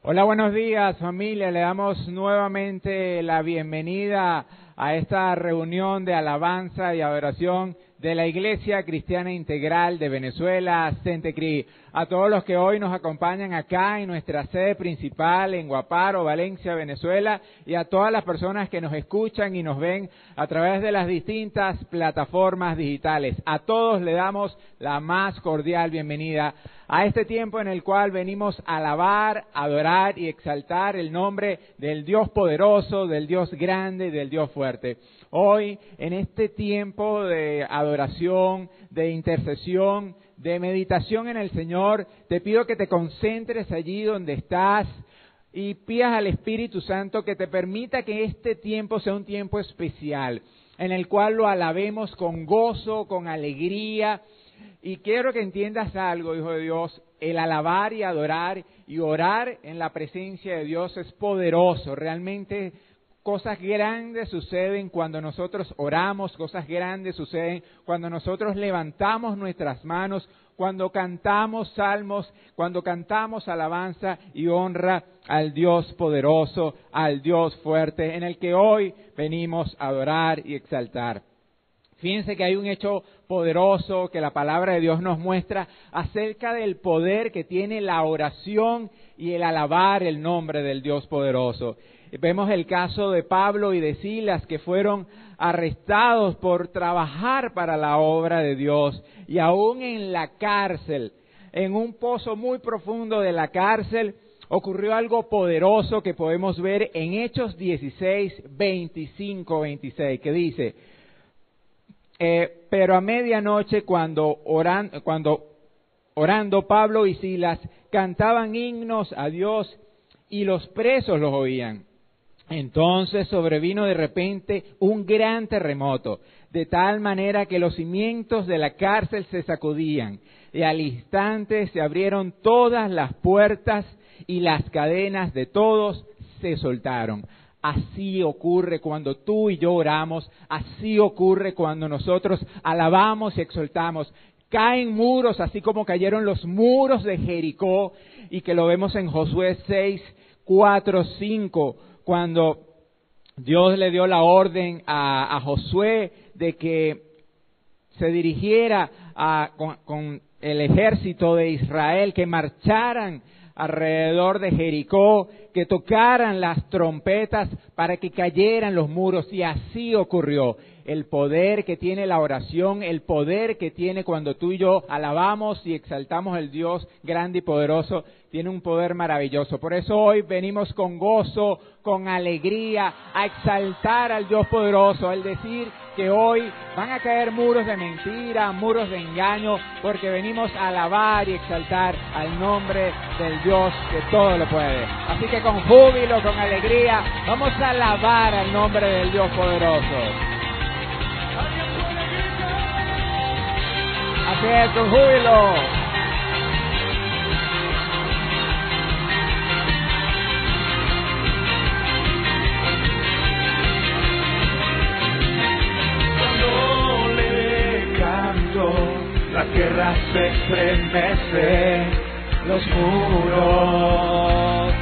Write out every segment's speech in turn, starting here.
Hola, buenos días familia. Le damos nuevamente la bienvenida a esta reunión de alabanza y adoración de la Iglesia Cristiana Integral de Venezuela, Centecri. A todos los que hoy nos acompañan acá en nuestra sede principal en Guaparo, Valencia, Venezuela, y a todas las personas que nos escuchan y nos ven a través de las distintas plataformas digitales. A todos le damos la más cordial bienvenida a este tiempo en el cual venimos a alabar, adorar y exaltar el nombre del Dios poderoso, del Dios grande, del Dios fuerte. Hoy, en este tiempo de adoración, de intercesión, de meditación en el Señor, te pido que te concentres allí donde estás y pidas al Espíritu Santo que te permita que este tiempo sea un tiempo especial, en el cual lo alabemos con gozo, con alegría, y quiero que entiendas algo, Hijo de Dios, el alabar y adorar y orar en la presencia de Dios es poderoso. Realmente cosas grandes suceden cuando nosotros oramos, cosas grandes suceden cuando nosotros levantamos nuestras manos, cuando cantamos salmos, cuando cantamos alabanza y honra al Dios poderoso, al Dios fuerte, en el que hoy venimos a adorar y exaltar. Fíjense que hay un hecho poderoso que la palabra de Dios nos muestra acerca del poder que tiene la oración y el alabar el nombre del Dios poderoso. Vemos el caso de Pablo y de Silas que fueron arrestados por trabajar para la obra de Dios y aún en la cárcel, en un pozo muy profundo de la cárcel, ocurrió algo poderoso que podemos ver en Hechos 16, 25, 26, que dice, eh, pero a medianoche cuando, cuando orando Pablo y Silas cantaban himnos a Dios y los presos los oían. Entonces sobrevino de repente un gran terremoto, de tal manera que los cimientos de la cárcel se sacudían, y al instante se abrieron todas las puertas y las cadenas de todos se soltaron. Así ocurre cuando tú y yo oramos, así ocurre cuando nosotros alabamos y exaltamos. Caen muros, así como cayeron los muros de Jericó, y que lo vemos en Josué 6, 4, 5, cuando Dios le dio la orden a, Josué de que se dirigiera con, con el ejército de Israel, que marcharan alrededor de Jericó, que tocaran las trompetas para que cayeran los muros y así ocurrió. El poder que tiene la oración, el poder que tiene cuando tú y yo alabamos y exaltamos al Dios grande y poderoso, tiene un poder maravilloso. Por eso hoy venimos con gozo, con alegría, a exaltar al Dios poderoso, al decir que hoy van a caer muros de mentira, muros de engaño, porque venimos a alabar y exaltar al nombre del Dios que todo lo puede. Así que con júbilo, con alegría, vamos a alabar al nombre del Dios poderoso. Con júbilo. la tierra se estremece, los muros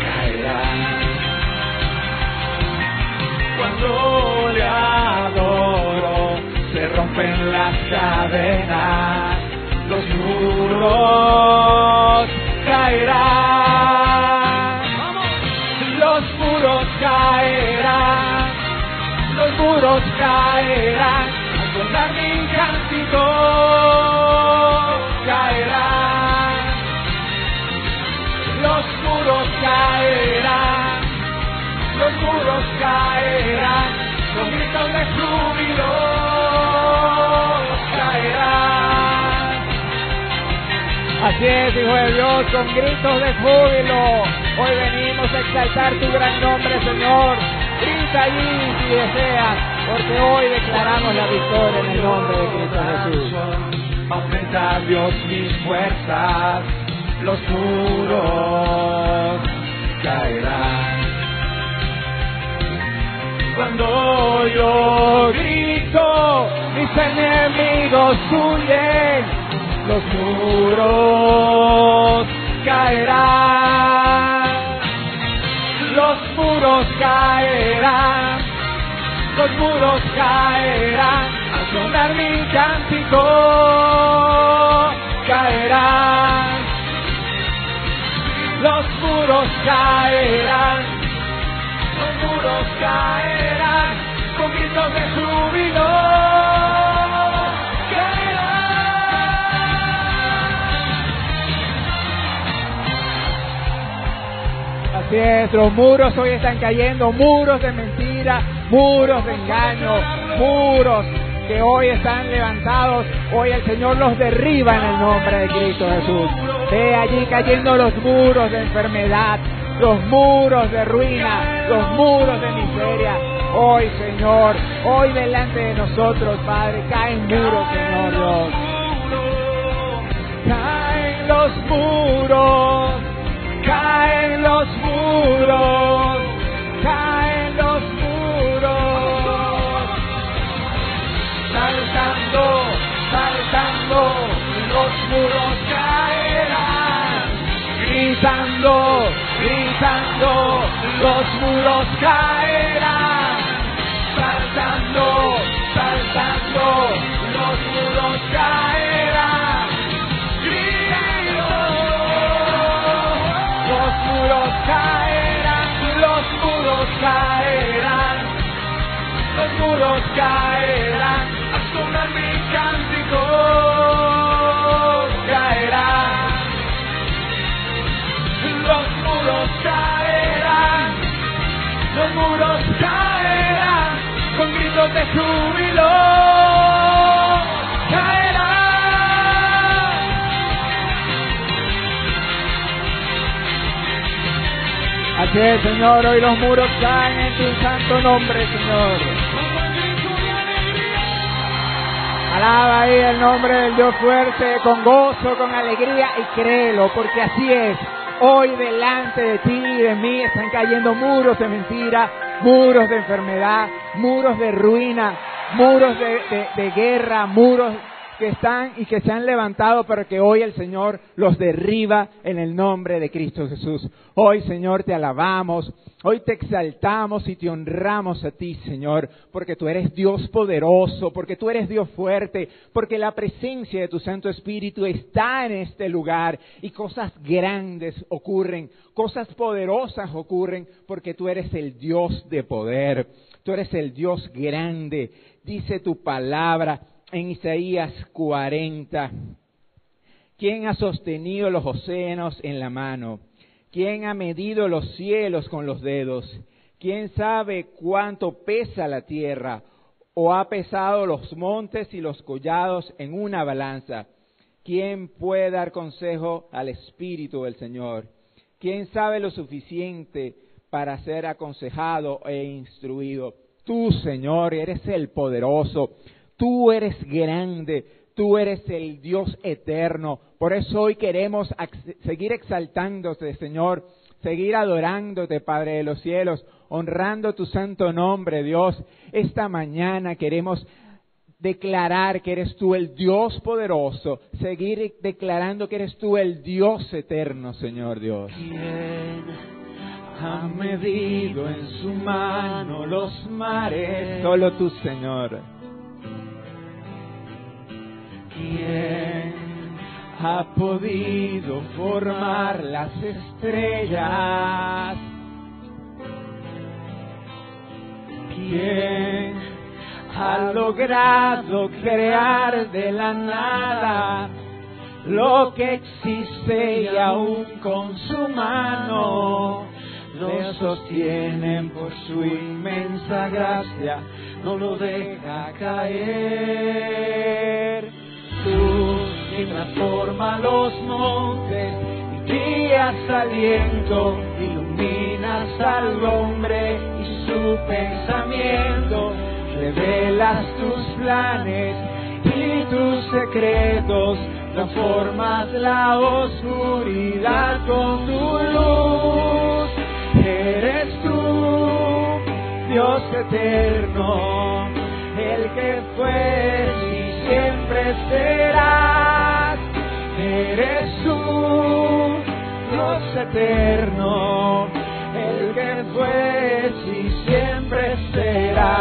caerán. Cuando le cadenas, los muros caerán. Los muros caerán, los muros caerán, al sonar mi cántico. Así es, Hijo de Dios, con gritos de júbilo. Hoy venimos a exaltar tu gran nombre, Señor. Grita allí si deseas, porque hoy declaramos la victoria en el nombre de Cristo Jesús. Aumenta Dios mis fuerzas, los muros caerán. Cuando yo grito, mis enemigos huyen, los muros caerán. muros caerán, los muros caerán, al sonar mi cántico caerán, los muros caerán, los muros caerán, con gritos de júbilo. Los muros hoy están cayendo, muros de mentira, muros de engaño, muros que hoy están levantados. Hoy el Señor los derriba en el nombre de Cristo Jesús. Ve allí cayendo los muros de enfermedad, los muros de ruina, los muros de miseria. Hoy, Señor, hoy delante de nosotros, Padre, caen muros, Señor Dios. Caen los muros, caen los muros, caen los muros. Saltando, saltando, los muros caerán. Gritando, gritando, los muros caerán. Caerán, a sonar mi cántico caerán, los muros caerán, los muros caerán, con gritos de júbilo. Así es, Señor, hoy los muros caen en tu santo nombre, Señor. Alaba ahí el nombre del Dios fuerte, con gozo, con alegría y créelo, porque así es. Hoy delante de ti y de mí están cayendo muros de mentira, muros de enfermedad, muros de ruina, muros de, de- de guerra, muros que están y que se han levantado, pero que hoy el Señor los derriba en el nombre de Cristo Jesús. Hoy, Señor, te alabamos, hoy te exaltamos y te honramos a ti, Señor, porque tú eres Dios poderoso, porque tú eres Dios fuerte, porque la presencia de tu Santo Espíritu está en este lugar y cosas grandes ocurren, cosas poderosas ocurren, porque tú eres el Dios de poder, tú eres el Dios grande, dice tu palabra en Isaías 40. ¿Quién ha sostenido los océanos en la mano? ¿Quién ha medido los cielos con los dedos? ¿Quién sabe cuánto pesa la tierra? ¿O ha pesado los montes y los collados en una balanza? ¿Quién puede dar consejo al Espíritu del Señor? ¿Quién sabe lo suficiente para ser aconsejado e instruido? Tú, Señor, eres el poderoso. Tú eres grande, tú eres el Dios eterno. Por eso hoy queremos seguir exaltándote, Señor, seguir adorándote, Padre de los cielos, honrando tu santo nombre, Dios. Esta mañana queremos declarar que eres tú el Dios poderoso, seguir declarando que eres tú el Dios eterno, Señor Dios. ¿Quién ha medido en su mano los mares? Solo tú, Señor. ¿Quién ha podido formar las estrellas? ¿Quién ha logrado crear de la nada lo que existe y aún con su mano lo sostienen por su inmensa gracia, no lo deja caer. Tú que transforma los montes y guías aliento, iluminas al hombre y su pensamiento, revelas tus planes y tus secretos, transformas la oscuridad con tu luz. Eres tú, Dios eterno, el que fue crecerás. Eres un Dios eterno, el que fue y siempre será.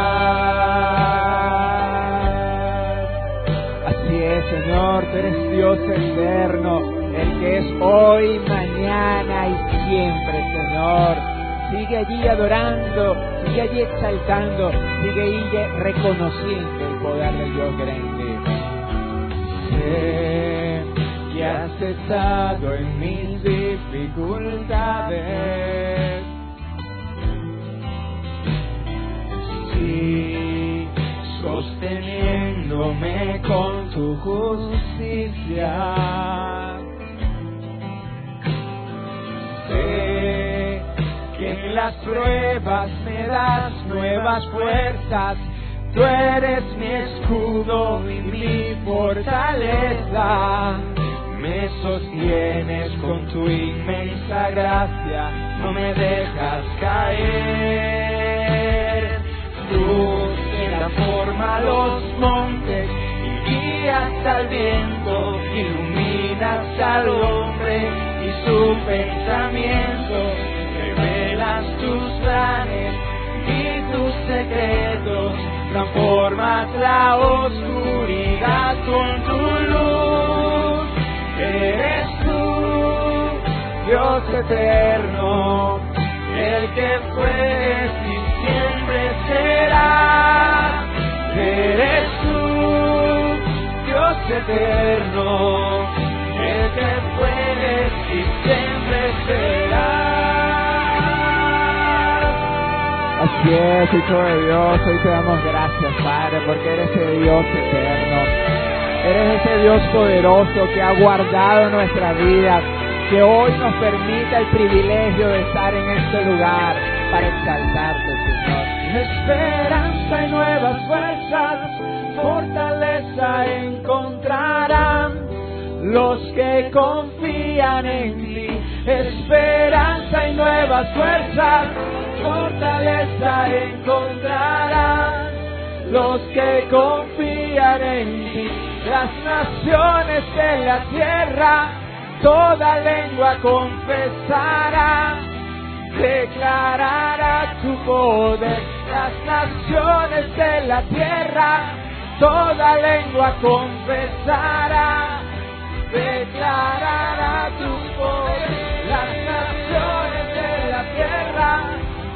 Así es, Señor, tú eres Dios eterno, el que es hoy, mañana y siempre, Señor sigue allí adorando, sigue allí exaltando, sigue allí reconociendo el poder de Dios grande. Sé que has estado en mis dificultades. Sí, sosteniéndome con tu justicia. Sé que en las pruebas me das nuevas fuerzas. Tú eres mi escudo y mi fortaleza. Me sostienes con tu inmensa gracia, no me dejas caer. Tú que la forma los montes y guías al viento, iluminas al hombre y su pensamiento, revelas tus planes y tus secretos, transformas la oscuridad con tu luz. Eres tú, Dios eterno, el que fue y siempre será. Eres tú, Dios eterno, el que fue y siempre será. Así es, Hijo de Dios, hoy te damos gracias, Padre, porque eres el Dios eterno. Eres ese Dios poderoso que ha guardado nuestra vida, que hoy nos permite el privilegio de estar en este lugar para exaltarte, Señor. Esperanza y nuevas fuerzas, fortaleza encontrarán los que confían en ti. Esperanza y nuevas fuerzas, fortaleza encontrarán los que confían en ti. Las naciones de la tierra, toda lengua confesará, declarará tu poder. Las naciones de la tierra, toda lengua confesará, declarará tu poder.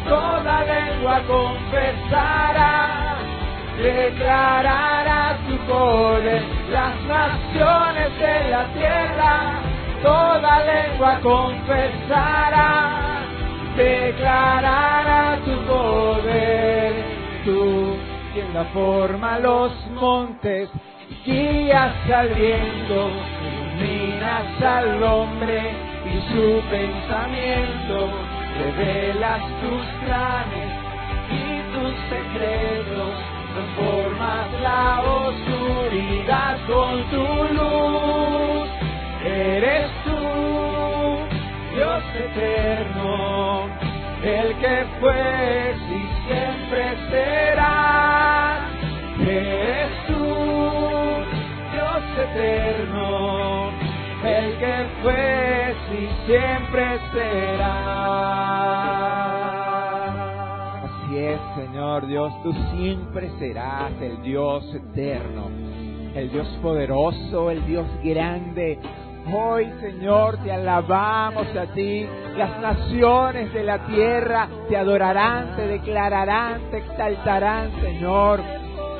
Toda lengua confesará, declarará tu poder. Las naciones de la tierra, toda lengua confesará, declarará tu poder. Tú, quien da forma a los montes, guías al viento, iluminas al hombre y su pensamiento, revelas tus planes y tus secretos, transformas la oscuridad con tu luz. Eres tú, Dios eterno, el que fue y siempre será. Eres tú, Dios eterno, el que fue y siempre será. Así es, Señor Dios, tú siempre serás el Dios eterno, el Dios poderoso, el Dios grande. Hoy, Señor, te alabamos a ti. Las naciones de la tierra te adorarán, te declararán, te exaltarán, Señor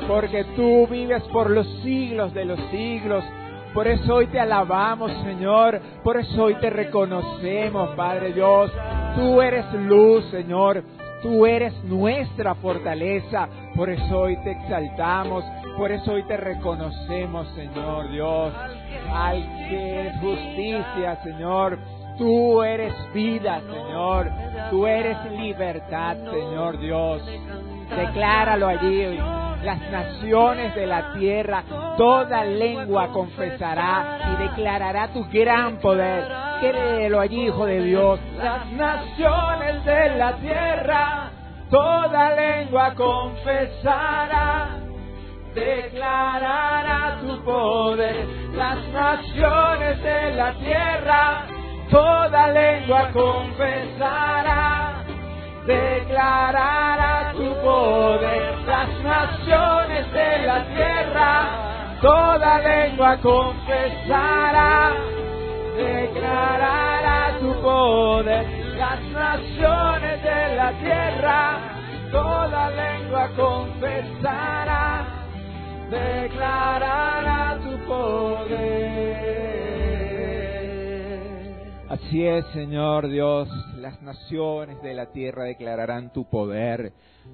porque tú vives por los siglos de los siglos. Por eso hoy te alabamos, Señor. Por eso hoy te reconocemos, Padre Dios. Tú eres luz, Señor. Tú eres nuestra fortaleza. Por eso hoy te exaltamos. Por eso hoy te reconocemos, Señor Dios. Al que es justicia, Señor. Tú eres vida, Señor. Tú eres libertad, Señor Dios. Decláralo allí las naciones de la tierra, toda lengua confesará y declarará tu gran poder. Créelo allí, Hijo de Dios. Las naciones de la tierra, toda lengua confesará, declarará tu poder. Las naciones de la tierra, toda lengua confesará declarará poder. Las naciones de la tierra, toda lengua confesará, declarará tu poder, las naciones de la tierra, toda lengua confesará, declarará tu poder. Así es, Señor Dios, las naciones de la tierra declararán tu poder,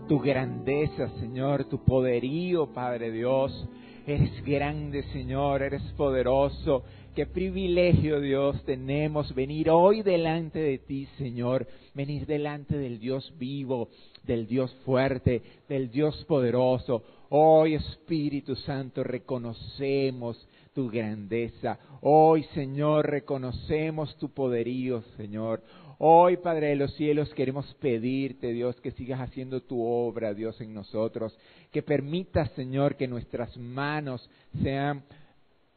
tu grandeza, Señor, tu poderío, Padre Dios. Eres grande, Señor, eres poderoso. Qué privilegio, Dios, tenemos venir hoy delante de ti, Señor, venir delante del Dios vivo, del Dios fuerte, del Dios poderoso. Hoy, Espíritu Santo, reconocemos tu grandeza. Hoy, Señor, reconocemos tu poderío, Señor. Hoy, Padre de los cielos, queremos pedirte, Dios, que sigas haciendo tu obra, Dios, en nosotros. Que permitas, Señor, que nuestras manos sean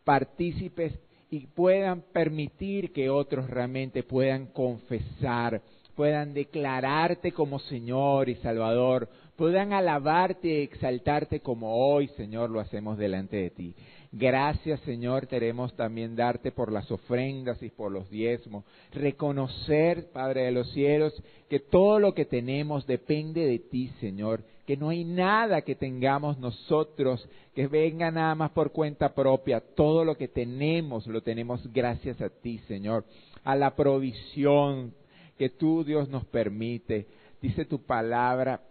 partícipes y puedan permitir que otros realmente puedan confesar, puedan declararte como Señor y Salvador, puedan alabarte y exaltarte como hoy, Señor, lo hacemos delante de ti. Gracias, Señor, queremos también darte por las ofrendas y por los diezmos. Reconocer, Padre de los cielos, que todo lo que tenemos depende de ti, Señor. Que no hay nada que tengamos nosotros que venga nada más por cuenta propia. Todo lo que tenemos lo tenemos gracias a ti, Señor. A la provisión que tú, Dios, nos permite. Dice tu palabra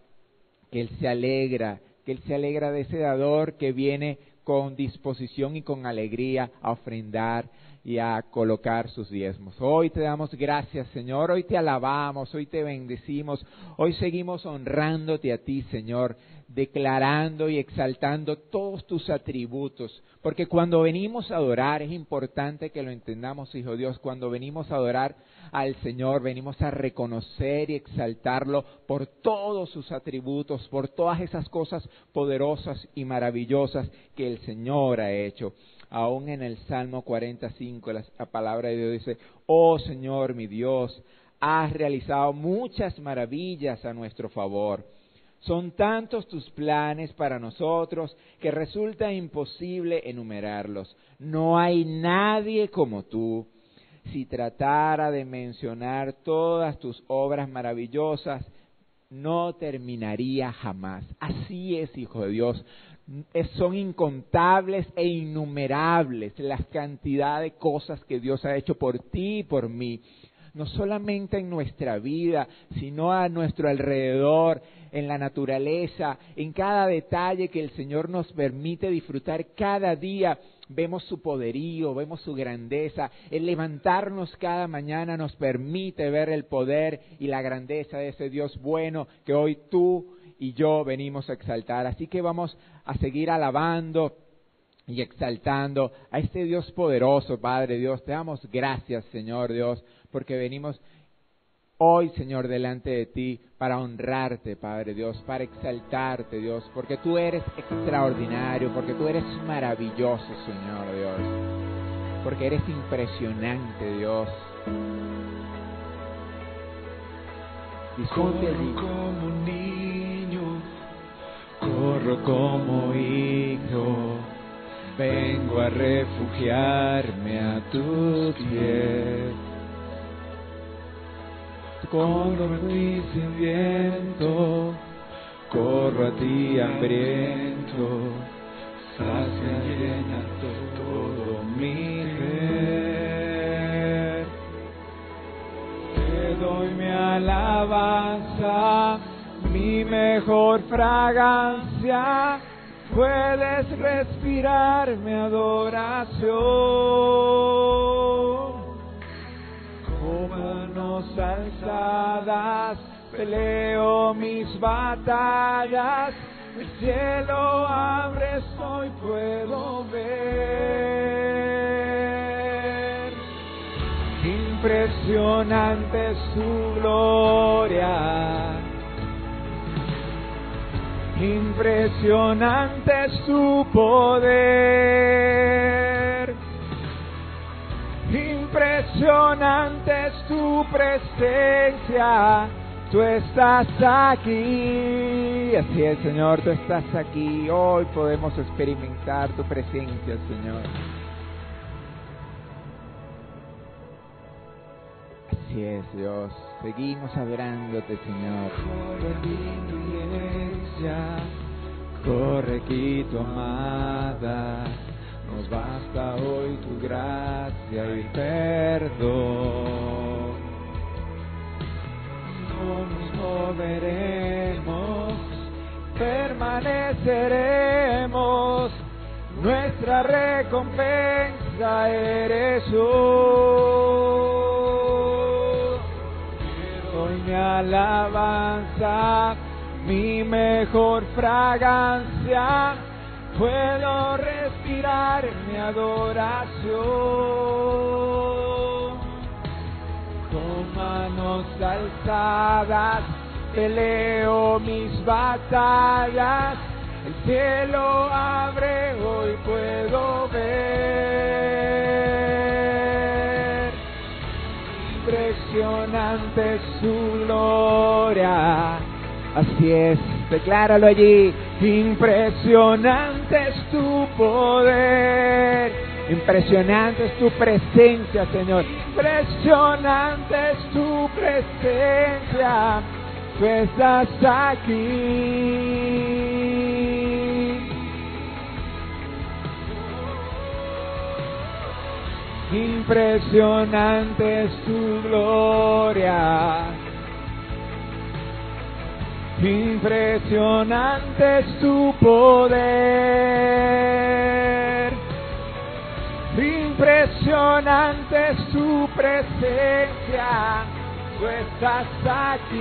que Él se alegra, que Él se alegra de ese dador que viene con disposición y con alegría a ofrendar y a colocar sus diezmos. Hoy te damos gracias, Señor, hoy te alabamos, hoy te bendecimos, hoy seguimos honrándote a ti, Señor, declarando y exaltando todos tus atributos, porque cuando venimos a adorar, es importante que lo entendamos, Hijo Dios, cuando venimos a adorar al Señor, venimos a reconocer y exaltarlo por todos sus atributos, por todas esas cosas poderosas y maravillosas que el Señor ha hecho. Aún en el Salmo 45 la, la palabra de Dios dice, oh Señor mi Dios, has realizado muchas maravillas a nuestro favor son tantos tus planes para nosotros que resulta imposible enumerarlos. No hay nadie como tú. Si tratara de mencionar todas tus obras maravillosas, no terminaría jamás. Así es, Hijo de Dios. Son incontables e innumerables las cantidades de cosas que Dios ha hecho por ti y por mí no solamente en nuestra vida, sino a nuestro alrededor, en la naturaleza, en cada detalle que el Señor nos permite disfrutar cada día. Vemos su poderío, vemos su grandeza. El levantarnos cada mañana nos permite ver el poder y la grandeza de ese Dios bueno que hoy tú y yo venimos a exaltar. Así que vamos a seguir alabando y exaltando a este Dios poderoso, Padre Dios. Te damos gracias, Señor Dios, porque venimos hoy, Señor, delante de ti para honrarte, Padre Dios, para exaltarte, Dios, porque tú eres extraordinario, porque tú eres maravilloso, Señor Dios, porque eres impresionante, Dios. Corro como niño, corro como hijo, vengo a refugiarme a tus pies corro a ti sin viento, corro a ti hambriento, sacia llena todo mi ser. Te doy mi alabanza, mi mejor fragancia, puedes respirar mi adoración manos alzadas, peleo mis batallas, el cielo abre, soy puedo ver. Impresionante su gloria. Impresionante su poder Impresionante tu presencia, tú estás aquí. Sí, así es, Señor, tú estás aquí. Hoy podemos experimentar tu presencia, Señor. Así es, Dios. Seguimos adorándote, Señor. Corre iglesia, corre aquí tu amada. Nos basta hoy tu gracia y perdón. No nos moveremos, permaneceremos. Nuestra recompensa eres tú. Hoy mi alabanza, mi mejor fragancia, puedo respirar mi adoración. Con manos alzadas peleo mis batallas, el cielo abre, hoy puedo ver. Impresionante es su gloria. Así es, decláralo allí. Impresionante es tu Impresionante es tu presencia, Señor. Impresionante es tu presencia. Tú estás aquí. Impresionante es tu gloria. Impresionante es tu poder. Impresionante es tu presencia. Tú estás aquí.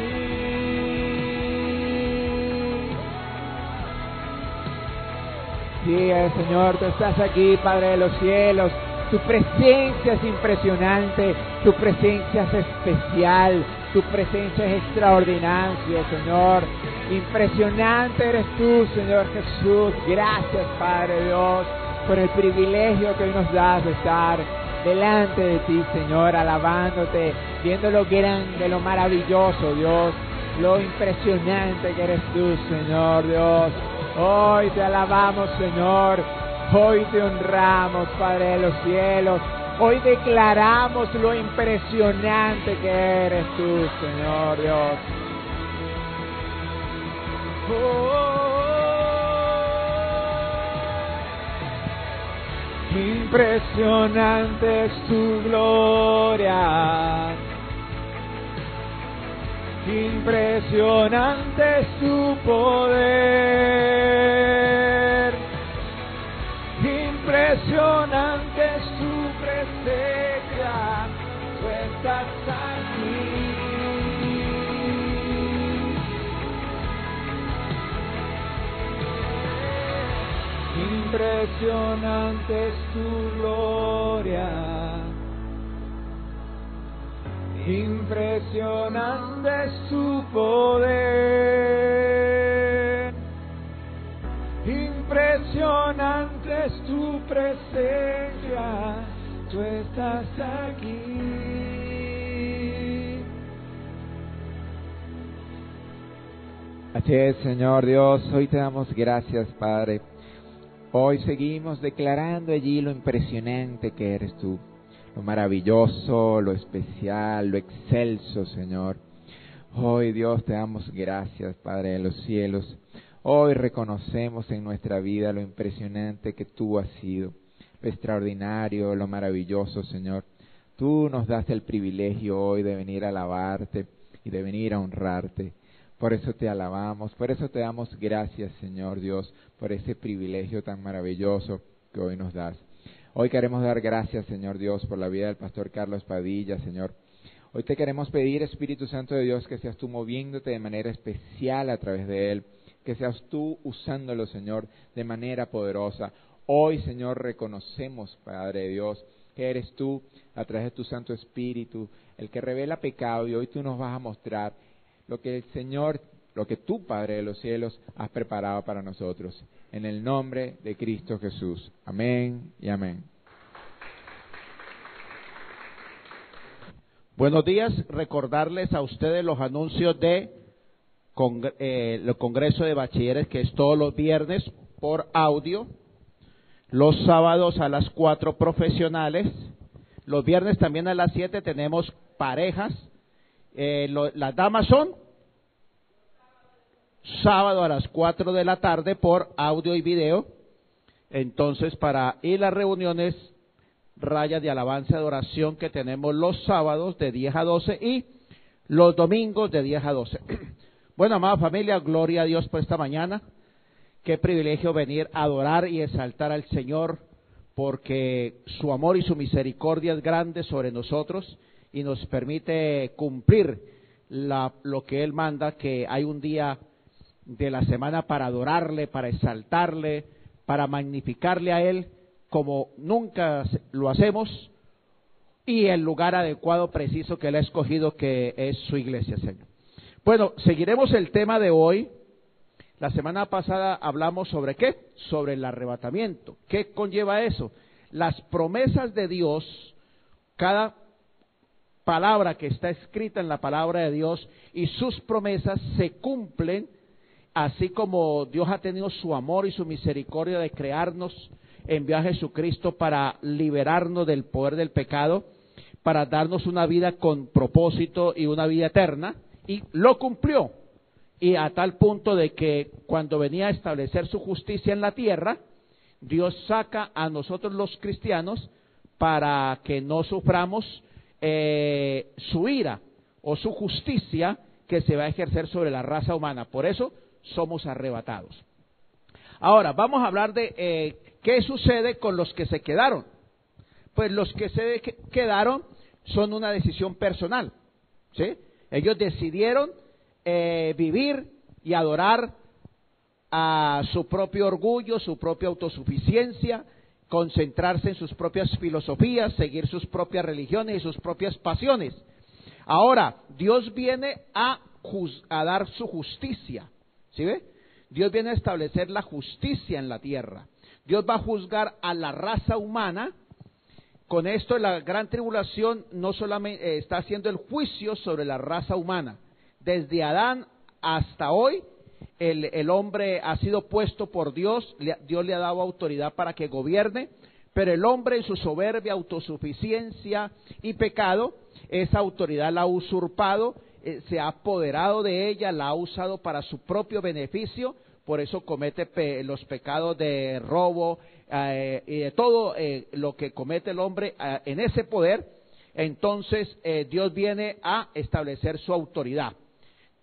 Sí, eh, Señor, tú estás aquí, Padre de los cielos. Tu presencia es impresionante, tu presencia es especial, tu presencia es extraordinaria, Señor. Impresionante eres tú, Señor Jesús. Gracias, Padre Dios, por el privilegio que hoy nos das de estar delante de ti, Señor, alabándote, viendo lo grande, lo maravilloso, Dios, lo impresionante que eres tú, Señor Dios. Hoy te alabamos, Señor. Hoy te honramos, Padre de los cielos. Hoy declaramos lo impresionante que eres tú, Señor Dios. Impresionante es tu gloria. Impresionante es tu poder. Impresionante es tu presencia. Tú estás Impresionante es tu gloria. Impresionante es tu poder. Impresionante es tu presencia. Tú estás aquí. Así es, Señor Dios. Hoy te damos gracias, Padre. Hoy seguimos declarando allí lo impresionante que eres tú, lo maravilloso, lo especial, lo excelso, Señor. Hoy, Dios, te damos gracias, Padre de los cielos. Hoy reconocemos en nuestra vida lo impresionante que tú has sido, lo extraordinario, lo maravilloso, Señor. Tú nos das el privilegio hoy de venir a alabarte y de venir a honrarte. Por eso te alabamos, por eso te damos gracias, Señor Dios, por ese privilegio tan maravilloso que hoy nos das. Hoy queremos dar gracias, Señor Dios, por la vida del pastor Carlos Padilla, Señor. Hoy te queremos pedir, Espíritu Santo de Dios, que seas tú moviéndote de manera especial a través de él, que seas tú usándolo, Señor, de manera poderosa. Hoy, Señor, reconocemos, Padre Dios, que eres tú, a través de tu Santo Espíritu, el que revela pecado y hoy tú nos vas a mostrar lo que el Señor, lo que tú, Padre de los cielos, has preparado para nosotros. En el nombre de Cristo Jesús. Amén y amén. Buenos días, recordarles a ustedes los anuncios de eh, el Congreso de Bachilleres, que es todos los viernes por audio, los sábados a las cuatro profesionales, los viernes también a las siete tenemos parejas, eh, las damas son sábado a las cuatro de la tarde por audio y video, entonces para ir las reuniones raya de alabanza y adoración que tenemos los sábados de 10 a 12 y los domingos de 10 a 12. Bueno, amada familia, gloria a Dios por esta mañana. Qué privilegio venir a adorar y exaltar al Señor porque su amor y su misericordia es grande sobre nosotros y nos permite cumplir lo que Él manda, que hay un día de la semana para adorarle, para exaltarle, para magnificarle a Él como nunca lo hacemos y el lugar adecuado, preciso que Él ha escogido, que es su iglesia, Señor. Bueno, seguiremos el tema de hoy. La semana pasada hablamos sobre qué? Sobre el arrebatamiento. ¿Qué conlleva eso? Las promesas de Dios, cada palabra que está escrita en la palabra de Dios y sus promesas se cumplen así como Dios ha tenido su amor y su misericordia de crearnos, envió a Jesucristo para liberarnos del poder del pecado, para darnos una vida con propósito y una vida eterna, y lo cumplió. Y a tal punto de que cuando venía a establecer su justicia en la tierra, Dios saca a nosotros los cristianos para que no suframos eh, su ira o su justicia que se va a ejercer sobre la raza humana. Por eso somos arrebatados. Ahora, vamos a hablar de eh, qué sucede con los que se quedaron. Pues los que se quedaron son una decisión personal. ¿sí? Ellos decidieron eh, vivir y adorar a su propio orgullo, su propia autosuficiencia, concentrarse en sus propias filosofías, seguir sus propias religiones y sus propias pasiones. Ahora, Dios viene a, dar su justicia. ¿Sí ve? Dios viene a establecer la justicia en la tierra. Dios va a juzgar a la raza humana. Con esto la gran tribulación no solamente eh, está haciendo el juicio sobre la raza humana. Desde Adán hasta hoy, el, hombre ha sido puesto por Dios, Dios le ha dado autoridad para que gobierne, pero el hombre en su soberbia, autosuficiencia y pecado, esa autoridad la ha usurpado eh, se ha apoderado de ella, la ha usado para su propio beneficio, por eso comete los pecados de robo eh, y de todo eh, lo que comete el hombre en ese poder, entonces Dios viene a establecer su autoridad.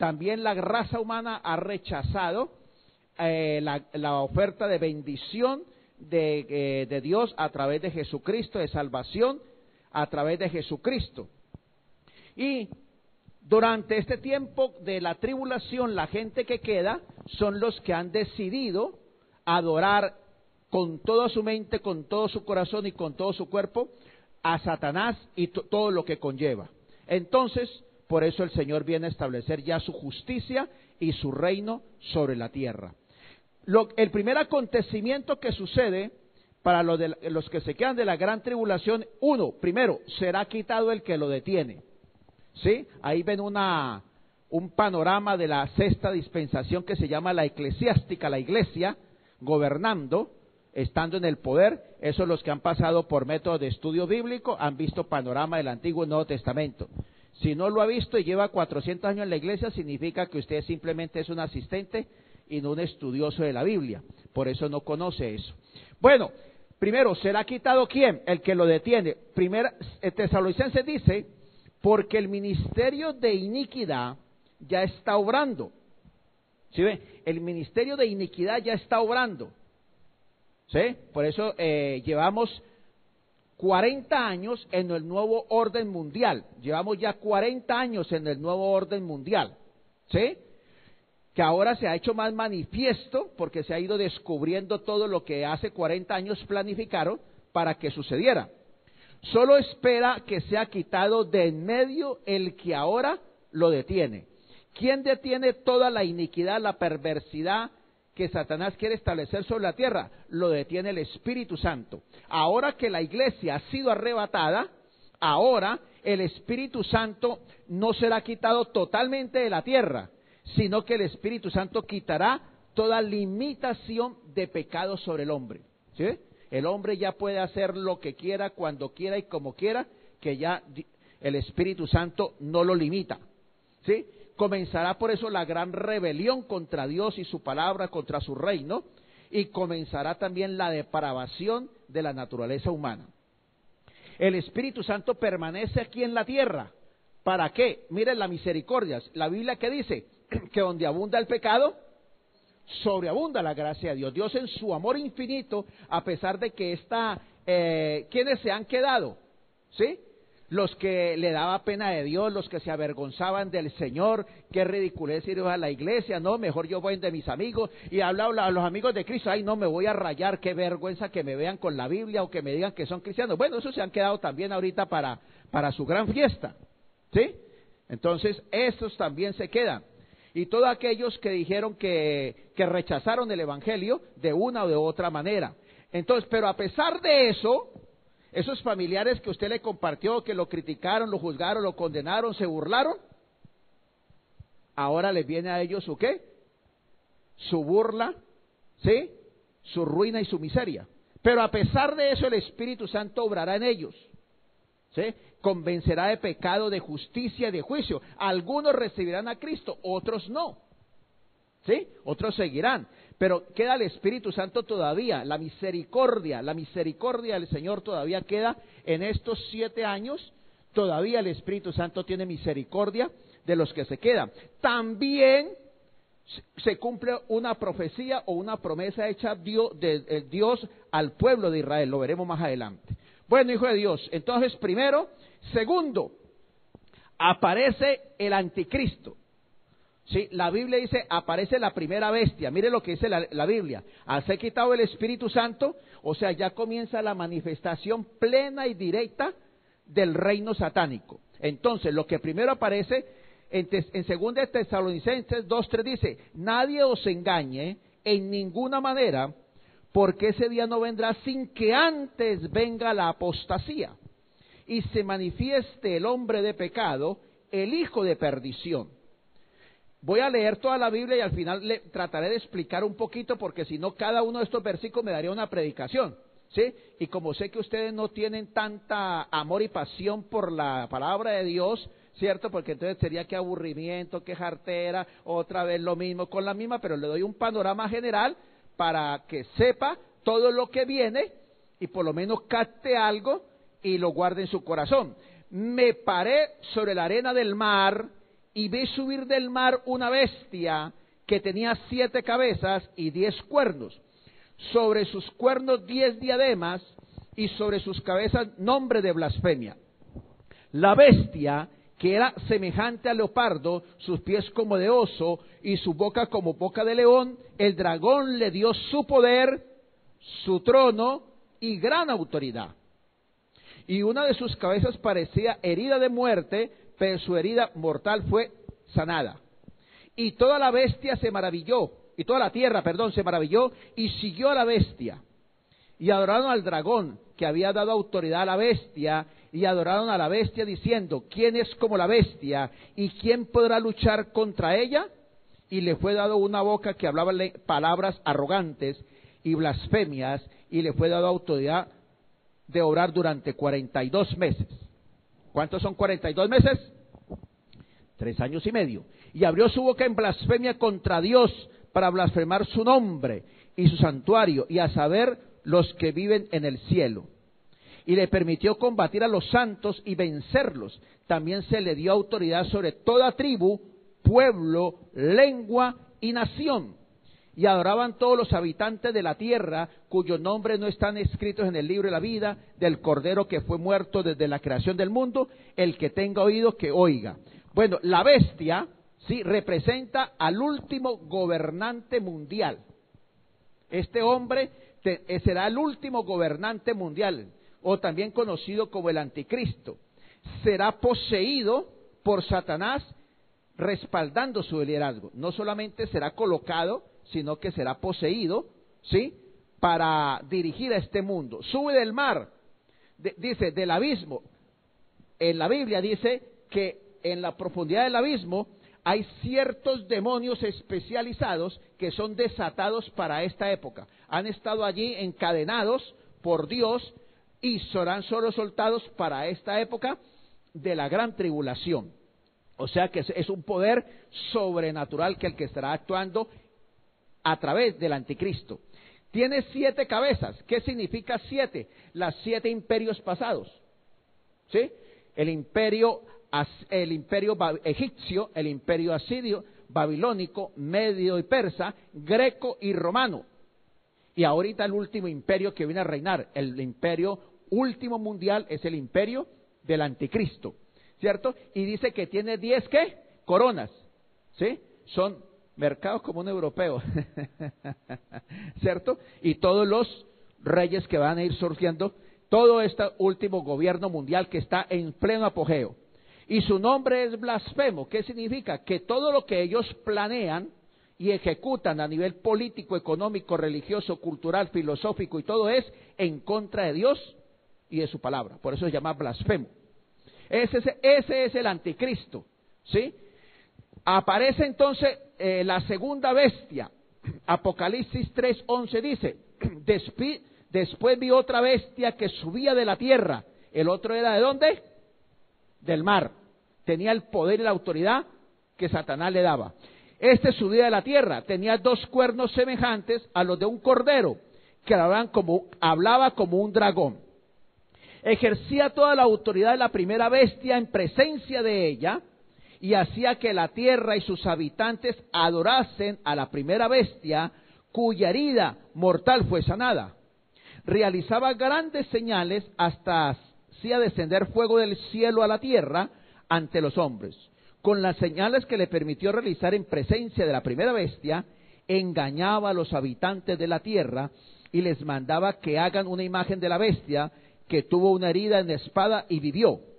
También la raza humana ha rechazado la, la, oferta de bendición de, de Dios a través de Jesucristo, de salvación a través de Jesucristo. Y durante este tiempo de la tribulación, la gente que queda son los que han decidido adorar con toda su mente, con todo su corazón y con todo su cuerpo a Satanás y todo lo que conlleva. Entonces, por eso el Señor viene a establecer ya su justicia y su reino sobre la tierra. el primer acontecimiento que sucede para los que se quedan de la gran tribulación, uno, primero, será quitado el que lo detiene. ¿Sí? Ahí ven una, un panorama de la sexta dispensación que se llama la eclesiástica, la iglesia, gobernando, estando en el poder. Esos los que han pasado por método de estudio bíblico han visto panorama del Antiguo y Nuevo Testamento. Si no lo ha visto y lleva 400 años en la iglesia, significa que usted simplemente es un asistente y no un estudioso de la Biblia. Por eso no conoce eso. Bueno, primero, ¿será quitado quién? El que lo detiene. Primero, Tesalonicense dice porque el ministerio de iniquidad ya está obrando. ¿Sí ve? El ministerio de iniquidad ya está obrando. ¿Sí? Por eso eh, llevamos 40 años en el nuevo orden mundial. Llevamos ya 40 años en el nuevo orden mundial. ¿Sí? Que ahora se ha hecho más manifiesto porque se ha ido descubriendo todo lo que hace 40 años planificaron para que sucediera. Solo espera que sea quitado de en medio el que ahora lo detiene. ¿Quién detiene toda la iniquidad, la perversidad que Satanás quiere establecer sobre la tierra? Lo detiene el Espíritu Santo. Ahora que la iglesia ha sido arrebatada, ahora el Espíritu Santo no será quitado totalmente de la tierra, sino que el Espíritu Santo quitará toda limitación de pecado sobre el hombre. ¿sí? El hombre ya puede hacer lo que quiera, cuando quiera y como quiera, que ya el Espíritu Santo no lo limita. ¿sí? Comenzará por eso la gran rebelión contra Dios y su palabra, contra su reino, y comenzará también la depravación de la naturaleza humana. El Espíritu Santo permanece aquí en la tierra. ¿Para qué? Miren la misericordia. La Biblia que dice que donde abunda el pecado, sobreabunda la gracia de Dios. Dios en su amor infinito, a pesar de que está, eh, ¿quiénes se han quedado? ¿Sí? Los que le daba pena de Dios, los que se avergonzaban del Señor, qué ridiculez ir a la iglesia, no, mejor yo voy de mis amigos y hablaba a los amigos de Cristo, ay no, me voy a rayar, qué vergüenza que me vean con la Biblia o que me digan que son cristianos. Bueno, esos se han quedado también ahorita para, para su gran fiesta, ¿sí? Entonces, estos también se quedan y todos aquellos que dijeron que, que rechazaron el Evangelio de una o de otra manera. Entonces, pero a pesar de eso, esos familiares que usted le compartió, que lo criticaron, lo juzgaron, lo condenaron, se burlaron, ahora les viene a ellos su qué? Su burla, ¿sí? Su ruina y su miseria. Pero a pesar de eso, el Espíritu Santo obrará en ellos. ¿Sí? convencerá de pecado, de justicia de juicio. Algunos recibirán a Cristo, otros no. ¿Sí? Otros seguirán. Pero queda el Espíritu Santo todavía, la misericordia, la misericordia del Señor todavía queda en estos siete años. Todavía el Espíritu Santo tiene misericordia de los que se quedan. También se cumple una profecía o una promesa hecha de Dios al pueblo de Israel. Lo veremos más adelante. Bueno, hijo de Dios, entonces primero Segundo, aparece el anticristo. ¿Sí? La Biblia dice, aparece la primera bestia. Mire lo que dice la, Biblia. Al ser quitado el Espíritu Santo, o sea, ya comienza la manifestación plena y directa del reino satánico. Entonces, lo que primero aparece en, en 2 Tesalonicenses 2.3 dice, nadie os engañe en ninguna manera, porque ese día no vendrá sin que antes venga la apostasía y se manifieste el hombre de pecado, el hijo de perdición. Voy a leer toda la Biblia y al final le trataré de explicar un poquito porque si no cada uno de estos versículos me daría una predicación. ¿Sí? Y como sé que ustedes no tienen tanta amor y pasión por la palabra de Dios, ¿cierto? Porque entonces sería que aburrimiento, que jartera, otra vez lo mismo con la misma, pero le doy un panorama general para que sepa todo lo que viene y por lo menos capte algo y lo guarde en su corazón. Me paré sobre la arena del mar y vi subir del mar una bestia que tenía siete cabezas y diez cuernos. Sobre sus cuernos diez diademas y sobre sus cabezas nombre de blasfemia. La bestia, que era semejante al leopardo, sus pies como de oso y su boca como boca de león, el dragón le dio su poder, su trono y gran autoridad y una de sus cabezas parecía herida de muerte, pero su herida mortal fue sanada. Y toda la bestia se maravilló, y toda la tierra, perdón, se maravilló y siguió a la bestia. Y adoraron al dragón que había dado autoridad a la bestia, y adoraron a la bestia diciendo, ¿quién es como la bestia? ¿Y quién podrá luchar contra ella? Y le fue dado una boca que hablaba palabras arrogantes y blasfemias, y le fue dado autoridad de orar durante 42 meses. ¿Cuántos son 42 meses? Tres años y medio. Y abrió su boca en blasfemia contra Dios para blasfemar su nombre y su santuario y a saber los que viven en el cielo. Y le permitió combatir a los santos y vencerlos. También se le dio autoridad sobre toda tribu, pueblo, lengua y nación y adoraban todos los habitantes de la tierra cuyos nombres no están escritos en el libro de la vida del Cordero que fue muerto desde la creación del mundo, el que tenga oído que oiga. Bueno, la bestia, sí, representa al último gobernante mundial. Este hombre eh, será el último gobernante mundial, o también conocido como el anticristo. Será poseído por Satanás respaldando su liderazgo. No solamente será colocado sino que será poseído, ¿sí? Para dirigir a este mundo. Sube del mar, dice, del abismo. En la Biblia dice que en la profundidad del abismo hay ciertos demonios especializados que son desatados para esta época. Han estado allí encadenados por Dios y serán solo soltados para esta época de la gran tribulación. O sea que es un poder sobrenatural que el que estará actuando a través del anticristo. Tiene siete cabezas. ¿Qué significa siete? Las siete imperios pasados. ¿Sí? El imperio, el imperio egipcio, el imperio asirio, babilónico, medio y persa, greco y romano. Y ahorita el último imperio que viene a reinar, el imperio último mundial, es el imperio del anticristo. ¿cierto? Y dice que tiene diez, ¿qué? Coronas, ¿sí? Son mercados como un europeo, ¿cierto? Y todos los reyes que van a ir surgiendo, todo este último gobierno mundial que está en pleno apogeo. Y su nombre es blasfemo. ¿Qué significa? Que todo lo que ellos planean y ejecutan a nivel político, económico, religioso, cultural, filosófico y todo es en contra de Dios y de su palabra. Por eso se llama blasfemo. Ese, es el anticristo. ¿Sí? Aparece entonces eh, la segunda bestia. Apocalipsis 3:11 dice, después vi otra bestia que subía de la tierra. El otro era de dónde? Del mar. Tenía el poder y la autoridad que Satanás le daba. Este subía de la tierra, tenía dos cuernos semejantes a los de un cordero, que como, hablaba como un dragón ejercía toda la autoridad de la primera bestia en presencia de ella y hacía que la tierra y sus habitantes adorasen a la primera bestia cuya herida mortal fue sanada. Realizaba grandes señales hasta hacía descender fuego del cielo a la tierra ante los hombres. Con las señales que le permitió realizar en presencia de la primera bestia, engañaba a los habitantes de la tierra y les mandaba que hagan una imagen de la bestia que tuvo una herida en la espada y vivió.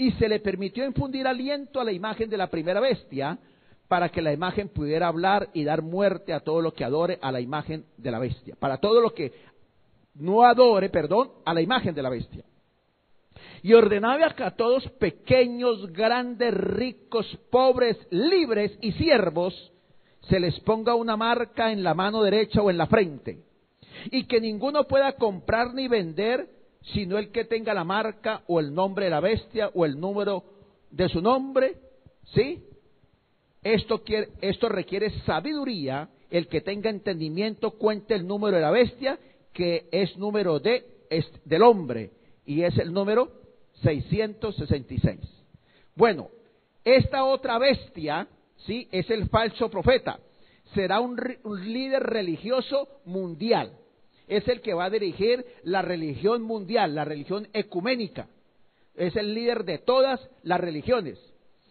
Y se le permitió infundir aliento a la imagen de la primera bestia para que la imagen pudiera hablar y dar muerte a todo lo que adore a la imagen de la bestia. Para todo lo que no adore, perdón, a la imagen de la bestia. Y ordenaba que a todos pequeños, grandes, ricos, pobres, libres y siervos, se les ponga una marca en la mano derecha o en la frente. Y que ninguno pueda comprar ni vender sino el que tenga la marca o el nombre de la bestia o el número de su nombre, ¿sí? Esto, quiere, esto requiere sabiduría, el que tenga entendimiento cuente el número de la bestia, que es número de, del hombre, y es el número 666. Bueno, esta otra bestia, ¿sí? Es el falso profeta. Será un líder religioso mundial es el que va a dirigir la religión mundial, la religión ecuménica. Es el líder de todas las religiones,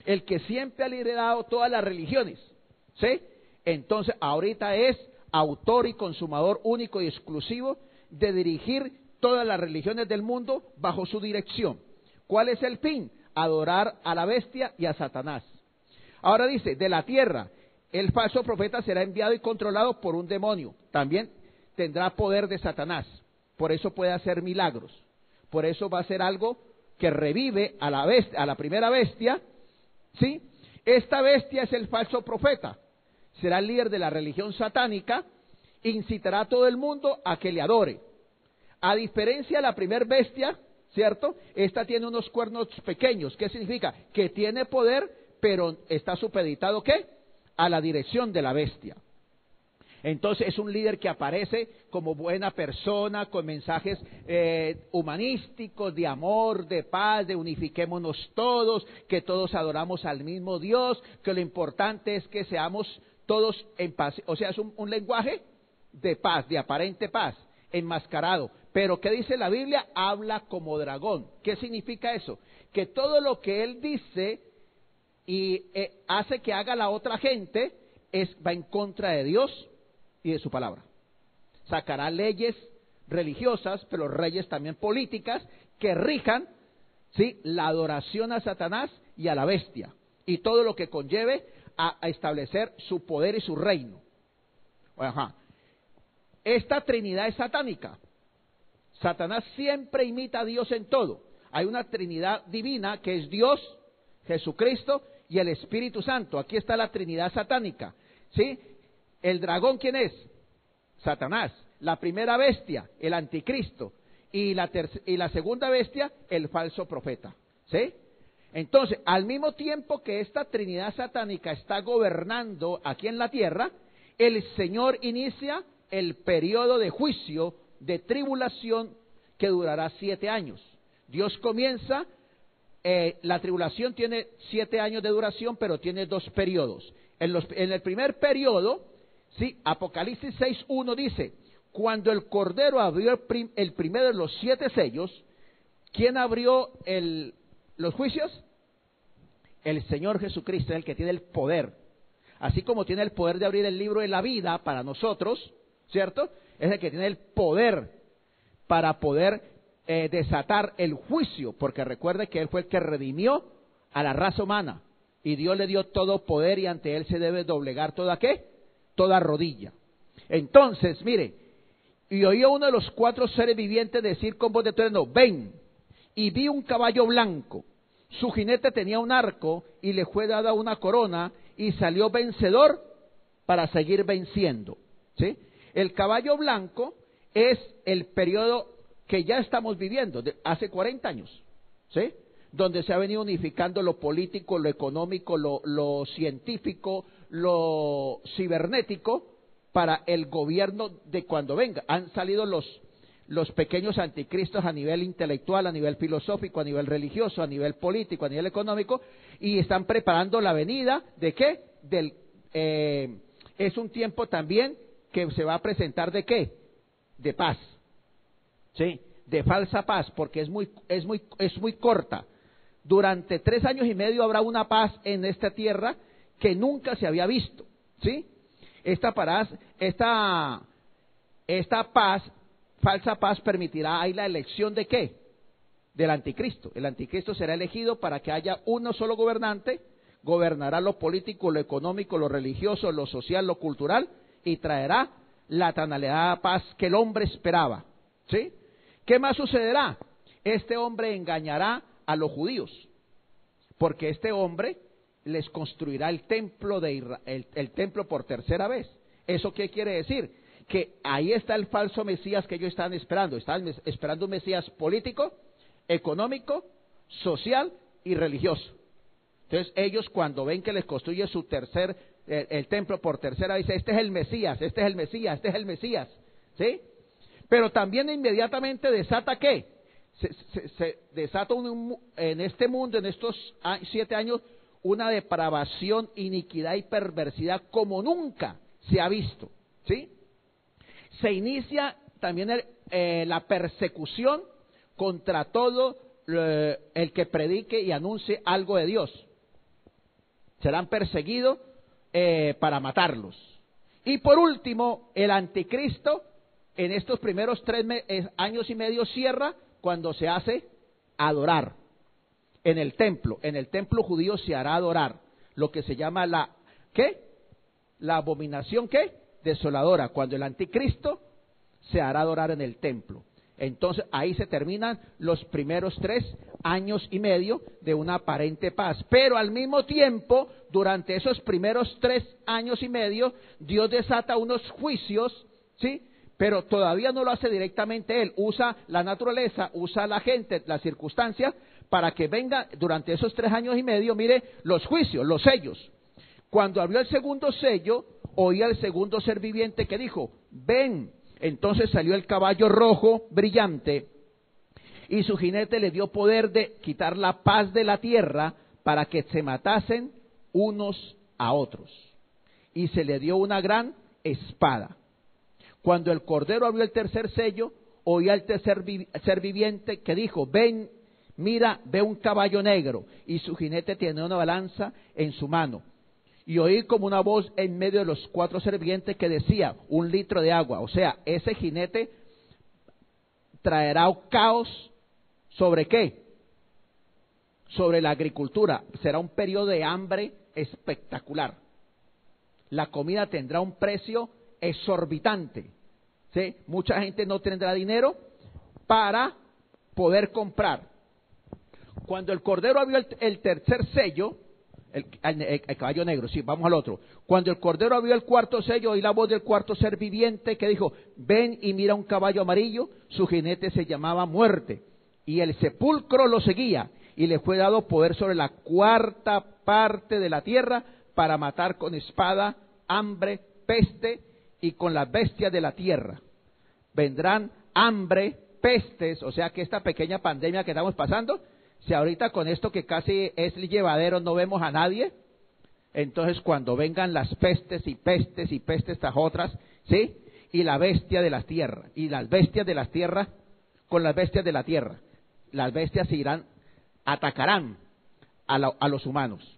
el que siempre ha liderado todas las religiones. ¿Sí? Entonces, ahorita es autor y consumador único y exclusivo de dirigir todas las religiones del mundo bajo su dirección. ¿Cuál es el fin? Adorar a la bestia y a Satanás. Ahora dice, de la tierra, el falso profeta será enviado y controlado por un demonio. También tendrá poder de Satanás. Por eso puede hacer milagros. Por eso va a ser algo que revive a la, bestia, a la primera bestia. ¿Sí? Esta bestia es el falso profeta. Será el líder de la religión satánica. Incitará a todo el mundo a que le adore. A diferencia de la primera bestia, ¿cierto? Esta tiene unos cuernos pequeños. ¿Qué significa? Que tiene poder, pero está supeditado ¿qué? A la dirección de la bestia. Entonces es un líder que aparece como buena persona, con mensajes eh, humanísticos, de amor, de paz, de unifiquémonos todos, que todos adoramos al mismo Dios, que lo importante es que seamos todos en paz. O sea, es un, lenguaje de paz, de aparente paz, enmascarado. Pero ¿qué dice la Biblia? Habla como dragón. ¿Qué significa eso? Que todo lo que él dice y eh, hace que haga la otra gente es, va en contra de Dios y de su palabra. Sacará leyes religiosas, pero reyes también políticas, que rijan ¿sí? la adoración a Satanás y a la bestia, y todo lo que conlleve a, establecer su poder y su reino. Ajá. Esta Trinidad es satánica. Satanás siempre imita a Dios en todo. Hay una Trinidad divina que es Dios, Jesucristo y el Espíritu Santo. Aquí está la Trinidad satánica. ¿Sí? ¿El dragón quién es? Satanás. La primera bestia, el anticristo. Y la, y la segunda bestia, el falso profeta. ¿Sí? Entonces, al mismo tiempo que esta Trinidad satánica está gobernando aquí en la tierra, el Señor inicia el periodo de juicio, de tribulación, que durará siete años. Dios comienza, eh, la tribulación tiene siete años de duración, pero tiene dos periodos. En, en el primer periodo, sí, Apocalipsis 6.1 dice, cuando el Cordero abrió el, primero de los siete sellos, ¿quién abrió los juicios? El Señor Jesucristo, el que tiene el poder. Así como tiene el poder de abrir el libro de la vida para nosotros, ¿cierto? Es el que tiene el poder para poder eh, desatar el juicio, porque recuerde que Él fue el que redimió a la raza humana y Dios le dio todo poder y ante Él se debe doblegar toda qué? Toda rodilla. Entonces, mire, y oí a uno de los cuatro seres vivientes decir con voz de trueno, ven, y vi un caballo blanco, su jinete tenía un arco y le fue dada una corona y salió vencedor para seguir venciendo. ¿sí? El caballo blanco es el periodo que ya estamos viviendo, hace 40 años, ¿sí? donde se ha venido unificando lo político, lo económico, lo, lo científico, lo cibernético para el gobierno de cuando venga. Han salido los, los pequeños anticristos a nivel intelectual, a nivel filosófico, a nivel religioso, a nivel político, a nivel económico, y están preparando la venida de qué? Del, eh, es un tiempo también que se va a presentar de qué? De paz. ¿Sí? De falsa paz, porque es muy, es muy, es muy corta. Durante tres años y medio habrá una paz en esta tierra que nunca se había visto. ¿Sí? Esta paz, esta, paz, falsa paz, permitirá ahí la elección de qué? Del anticristo. El anticristo será elegido para que haya uno solo gobernante, gobernará lo político, lo económico, lo religioso, lo social, lo cultural, y traerá la tan paz que el hombre esperaba. ¿Sí? ¿Qué más sucederá? Este hombre engañará a los judíos, porque este hombre les construirá el templo de el, templo por tercera vez. ¿Eso qué quiere decir? Que ahí está el falso Mesías que ellos están esperando. Están esperando un Mesías político, económico, social y religioso. Entonces ellos cuando ven que les construye su tercer el, templo por tercera vez, este es el Mesías, este es el Mesías, este es el Mesías, ¿sí? Pero también inmediatamente desata qué? Se, desata en este mundo, en estos siete años, una depravación, iniquidad y perversidad como nunca se ha visto, ¿sí? Se inicia también eh, la persecución contra todo el que predique y anuncie algo de Dios. Serán perseguidos eh, para matarlos. Y por último, el anticristo en estos primeros tres eh, años y medio cierra cuando se hace adorar en el templo. En el templo judío se hará adorar lo que se llama la, ¿qué? La abominación, ¿qué? Desoladora, cuando el anticristo se hará adorar en el templo. Entonces ahí se terminan los primeros tres años y medio de una aparente paz. Pero al mismo tiempo, durante esos primeros tres años y medio, Dios desata unos juicios, ¿sí? Pero todavía no lo hace directamente Él. Usa la naturaleza, usa la gente, la circunstancia, para que venga durante esos tres años y medio, mire, los juicios, los sellos. Cuando abrió el segundo sello, oía el segundo ser viviente que dijo, ven, entonces salió el caballo rojo brillante y su jinete le dio poder de quitar la paz de la tierra para que se matasen unos a otros. Y se le dio una gran espada. Cuando el cordero abrió el tercer sello, oía al tercer ser viviente que dijo, ven, mira, ve un caballo negro y su jinete tiene una balanza en su mano y oí como una voz en medio de los cuatro servientes que decía, un litro de agua. O sea, ese jinete traerá caos sobre qué? Sobre la agricultura. Será un periodo de hambre espectacular. La comida tendrá un precio exorbitante. ¿sí? Mucha gente no tendrá dinero para poder comprar. Cuando el Cordero abrió el tercer sello, El, caballo negro, sí, vamos al otro. Cuando el cordero abrió el cuarto sello, y la voz del cuarto ser viviente que dijo, ven y mira un caballo amarillo, su jinete se llamaba muerte, y el sepulcro lo seguía, y le fue dado poder sobre la cuarta parte de la tierra para matar con espada, hambre, peste y con las bestias de la tierra. Vendrán hambre, pestes, o sea que esta pequeña pandemia que estamos pasando, si ahorita con esto que casi es llevadero no vemos a nadie, entonces cuando vengan las pestes y pestes y pestes estas otras, ¿sí? Y la bestia de las tierras, y las bestias de las tierras con las bestias de la tierra. Las bestias se irán atacarán a, los humanos.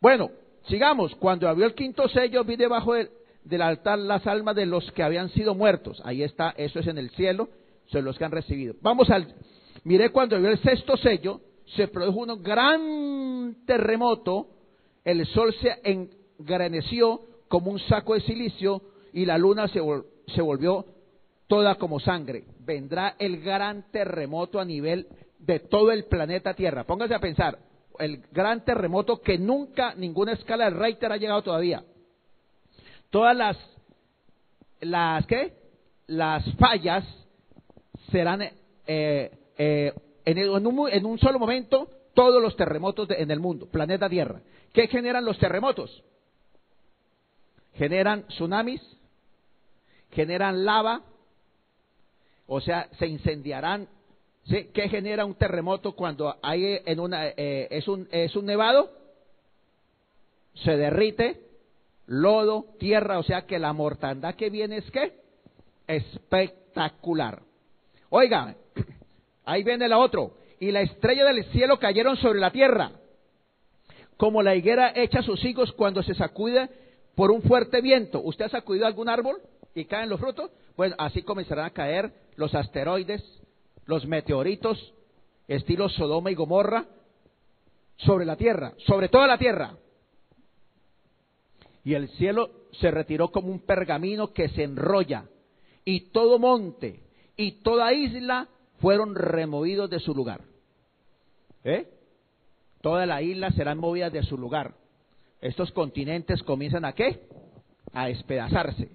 Bueno, sigamos. Cuando abrió el quinto sello, vi debajo del, altar las almas de los que habían sido muertos. Ahí está, eso es en el cielo, son los que han recibido. Vamos al. Miré cuando abrió el sexto sello, se produjo un gran terremoto, el sol se engreneció como un saco de silicio y la luna se, se volvió toda como sangre. Vendrá el gran terremoto a nivel de todo el planeta Tierra. Póngase a pensar, el gran terremoto que nunca ninguna escala de Richter ha llegado todavía. Todas las, las ¿qué? Las fallas serán eh, eh, en, un, solo momento todos los terremotos en el mundo, planeta Tierra. ¿Qué generan los terremotos? Generan tsunamis, generan lava, o sea, se incendiarán ¿Qué genera un terremoto cuando hay en una, eh, es, un, es un nevado? Se derrite, lodo, tierra, o sea que la mortandad que viene es qué? Espectacular. Oiga, ahí viene la otro. Y la estrella del cielo cayeron sobre la tierra, como la higuera echa sus higos cuando se sacude por un fuerte viento. ¿Usted ha sacudido algún árbol y caen los frutos? Bueno, así comenzarán a caer los asteroides, los meteoritos, estilo Sodoma y Gomorra, sobre la tierra, sobre toda la tierra. Y el cielo se retiró como un pergamino que se enrolla, y todo monte y toda isla fueron removidos de su lugar. ¿Eh? Toda la isla serán movidas de su lugar. Estos continentes comienzan a qué? A despedazarse.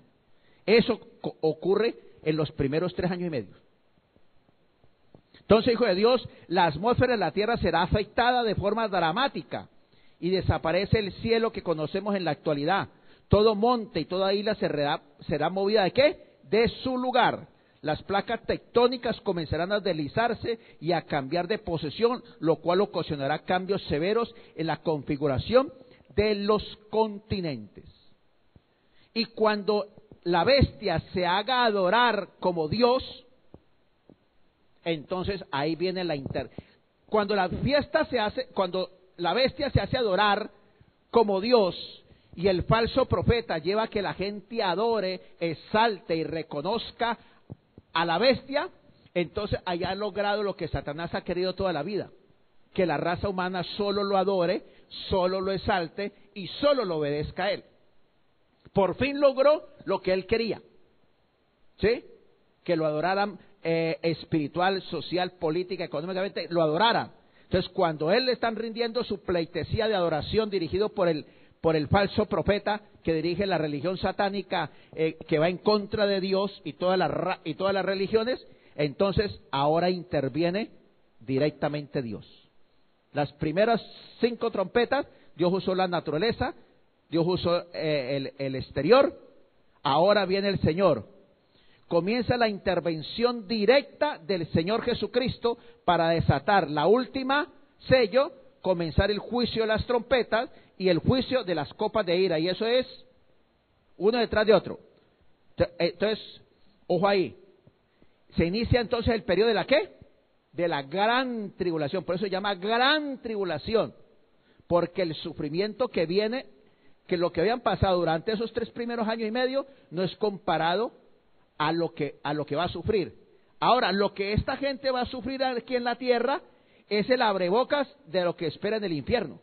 Eso ocurre en los primeros tres años y medio. Entonces, hijo de Dios, la atmósfera de la tierra será afectada de forma dramática y desaparece el cielo que conocemos en la actualidad. Todo monte y toda isla será, será movida de qué? De su lugar. Las placas tectónicas comenzarán a deslizarse y a cambiar de posesión, lo cual ocasionará cambios severos en la configuración de los continentes. Y cuando la bestia se haga adorar como Dios, entonces ahí viene la inter. Cuando la fiesta se hace, cuando la bestia se hace adorar como Dios y el falso profeta lleva a que la gente adore, exalte y reconozca a la bestia, entonces ha logrado lo que Satanás ha querido toda la vida, que la raza humana solo lo adore, solo lo exalte y solo lo obedezca a él. Por fin logró lo que él quería. ¿Sí? Que lo adoraran eh, espiritual, social, política, económicamente, lo adorara. Entonces, cuando él le están rindiendo su pleitesía de adoración dirigido por el, por el falso profeta que dirige la religión satánica eh, que va en contra de Dios y todas, las, y todas las religiones, entonces ahora interviene directamente Dios. Las primeras cinco trompetas, Dios usó la naturaleza, Dios usó eh, el, el exterior, ahora viene el Señor comienza la intervención directa del Señor Jesucristo para desatar la última sello, comenzar el juicio de las trompetas y el juicio de las copas de ira. Y eso es uno detrás de otro. Entonces, ojo ahí. Se inicia entonces el periodo de la qué? De la gran tribulación. Por eso se llama gran tribulación. Porque el sufrimiento que viene, que lo que habían pasado durante esos tres primeros años y medio, no es comparado a lo que, a lo que va a sufrir. Ahora, lo que esta gente va a sufrir aquí en la tierra es el abrebocas de lo que espera en el infierno.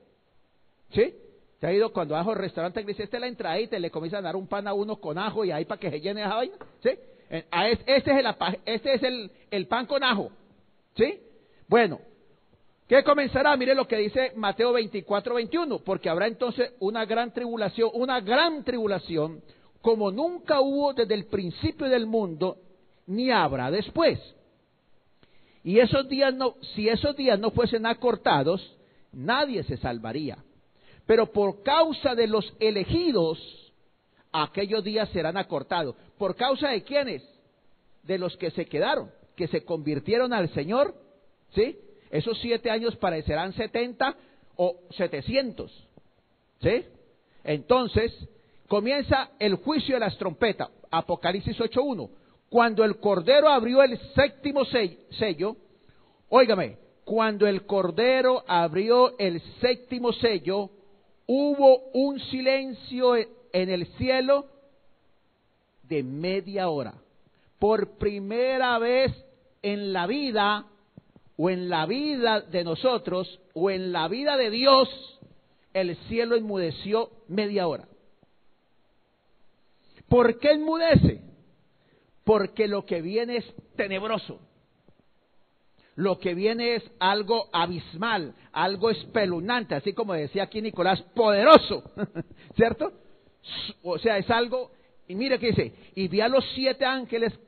¿Sí? ¿Te ha ido cuando vas al restaurante y dice, esta es la entrada y le comienzan a dar un pan a uno con ajo y ahí para que se llene esa vaina? ¿Sí? Este es, el, este es el, el pan con ajo. ¿Sí? Bueno, ¿Qué comenzará? Mire lo que dice Mateo 24, 21, porque habrá entonces una gran tribulación, una gran tribulación, como nunca hubo desde el principio del mundo, ni habrá después. Y esos días no, si esos días no fuesen acortados, nadie se salvaría. Pero por causa de los elegidos, aquellos días serán acortados. ¿Por causa de quiénes? De los que se quedaron, que se convirtieron al Señor, ¿sí? Esos siete años parecerán setenta o setecientos, ¿sí? Entonces, comienza el juicio de las trompetas, Apocalipsis 8.1. Cuando el Cordero abrió el séptimo sello, óigame, cuando el Cordero abrió el séptimo sello, hubo un silencio en el cielo de media hora. Por primera vez en la vida, o en la vida de nosotros, o en la vida de Dios, el cielo enmudeció media hora. ¿Por qué enmudece? Porque lo que viene es tenebroso. Lo que viene es algo abismal, algo espeluznante, así como decía aquí Nicolás, poderoso, ¿cierto? O sea, es algo, y mire que dice, y vi a los siete ángeles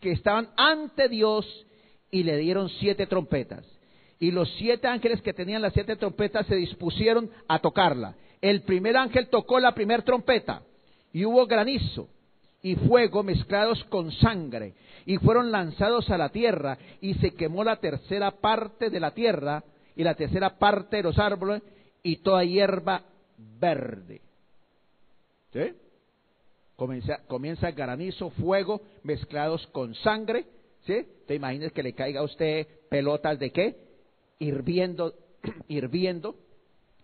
que estaban ante Dios y le dieron siete trompetas. Y los siete ángeles que tenían las siete trompetas se dispusieron a tocarla. El primer ángel tocó la primera trompeta y hubo granizo y fuego mezclados con sangre, y fueron lanzados a la tierra, y se quemó la tercera parte de la tierra, y la tercera parte de los árboles, y toda hierba verde. ¿Sí? Comienza, comienza granizo, fuego, mezclados con sangre, ¿sí? Te imaginas que le caiga a usted pelotas de qué? Hirviendo, hirviendo,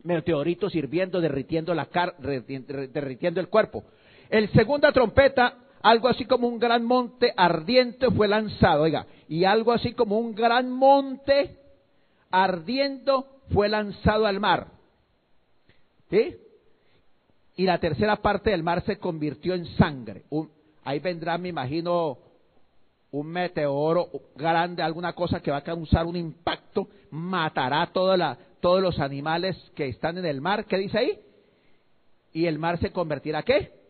meteoritos hirviendo, derritiendo la car derritiendo el cuerpo. El segunda trompeta, algo así como un gran monte ardiente fue lanzado, oiga, y algo así como un gran monte ardiendo fue lanzado al mar. ¿Sí? Y la tercera parte del mar se convirtió en sangre. ahí vendrá, me imagino, un meteoro grande, alguna cosa que va a causar un impacto, matará toda la, todos los animales que están en el mar. ¿Qué dice ahí? Y el mar se convertirá ¿qué?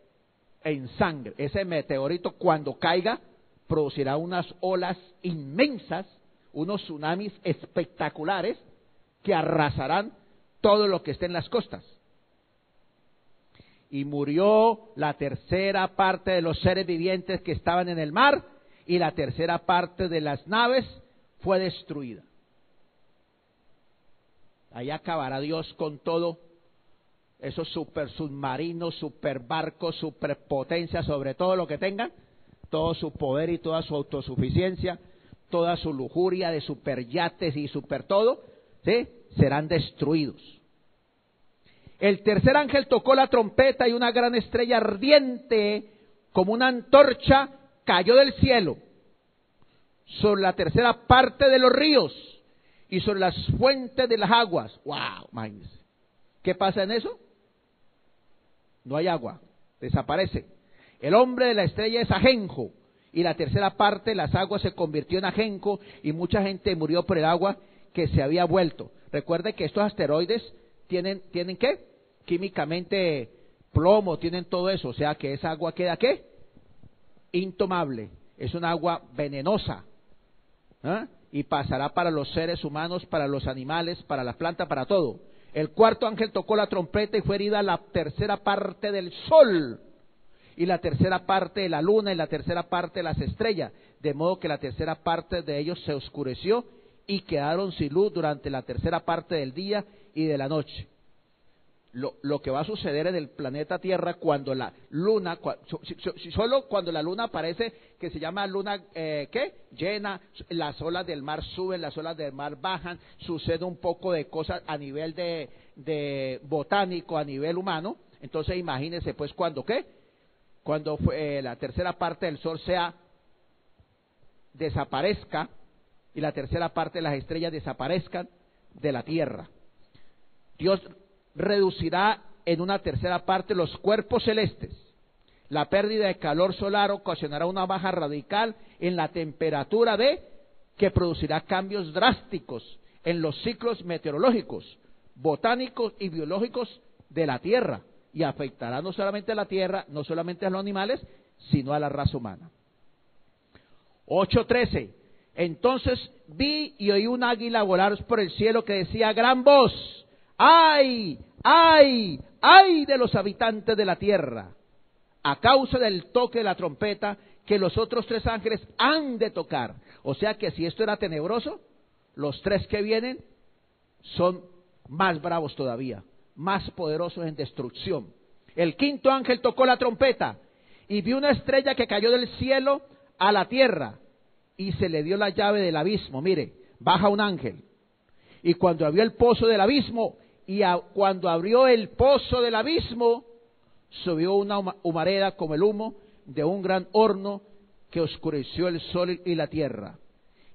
En sangre. Ese meteorito cuando caiga producirá unas olas inmensas, unos tsunamis espectaculares que arrasarán todo lo que esté en las costas. Y murió la tercera parte de los seres vivientes que estaban en el mar y la tercera parte de las naves fue destruida. Ahí acabará Dios con todo esos super submarinos, super barcos, superpotencia sobre todo lo que tengan, todo su poder y toda su autosuficiencia, toda su lujuria de superyates y super todo, ¿sí? serán destruidos. El tercer ángel tocó la trompeta y una gran estrella ardiente como una antorcha cayó del cielo sobre la tercera parte de los ríos y sobre las fuentes de las aguas. ¡Wow! ¿Qué pasa en eso? No hay agua, desaparece. El hombre de la estrella es ajenjo, y la tercera parte las aguas se convirtió en ajenjo, y mucha gente murió por el agua que se había vuelto. Recuerde que estos asteroides tienen, ¿tienen qué? Químicamente plomo, tienen todo eso, o sea que esa agua queda qué? Intomable, es un agua venenosa. ¿ah? Y pasará para los seres humanos, para los animales, para las plantas, para todo. El cuarto ángel tocó la trompeta y fue herida la tercera parte del sol. Y la tercera parte de la luna y la tercera parte de las estrellas, de modo que la tercera parte de ellos se oscureció y quedaron sin luz durante la tercera parte del día y de la noche lo, lo, que va a suceder en el planeta Tierra cuando la luna, solo cuando la luna aparece, que se llama luna, eh, ¿qué? Llena, las olas del mar suben, las olas del mar bajan, sucede un poco de cosas a nivel de, de botánico, a nivel humano. Entonces imagínense pues cuando, ¿qué? Cuando eh, la tercera parte del sol sea, desaparezca y la tercera parte de las estrellas desaparezcan de la Tierra. Dios reducirá en una tercera parte los cuerpos celestes. La pérdida de calor solar ocasionará una baja radical en la temperatura de que producirá cambios drásticos en los ciclos meteorológicos, botánicos y biológicos de la Tierra y afectará no solamente a la Tierra, no solamente a los animales, sino a la raza humana. 8.13. Entonces vi y oí un águila volar por el cielo que decía gran voz, ¡ay, ay, ay de los habitantes de la tierra! A causa del toque de la trompeta que los otros tres ángeles han de tocar. O sea que si esto era tenebroso, los tres que vienen son más bravos todavía, más poderosos en destrucción. El quinto ángel tocó la trompeta y vio una estrella que cayó del cielo a la tierra y se le dio la llave del abismo. Mire, baja un ángel. Y cuando abrió el pozo del abismo, y cuando abrió el pozo del abismo, subió una humareda como el humo de un gran horno que oscureció el sol y la tierra.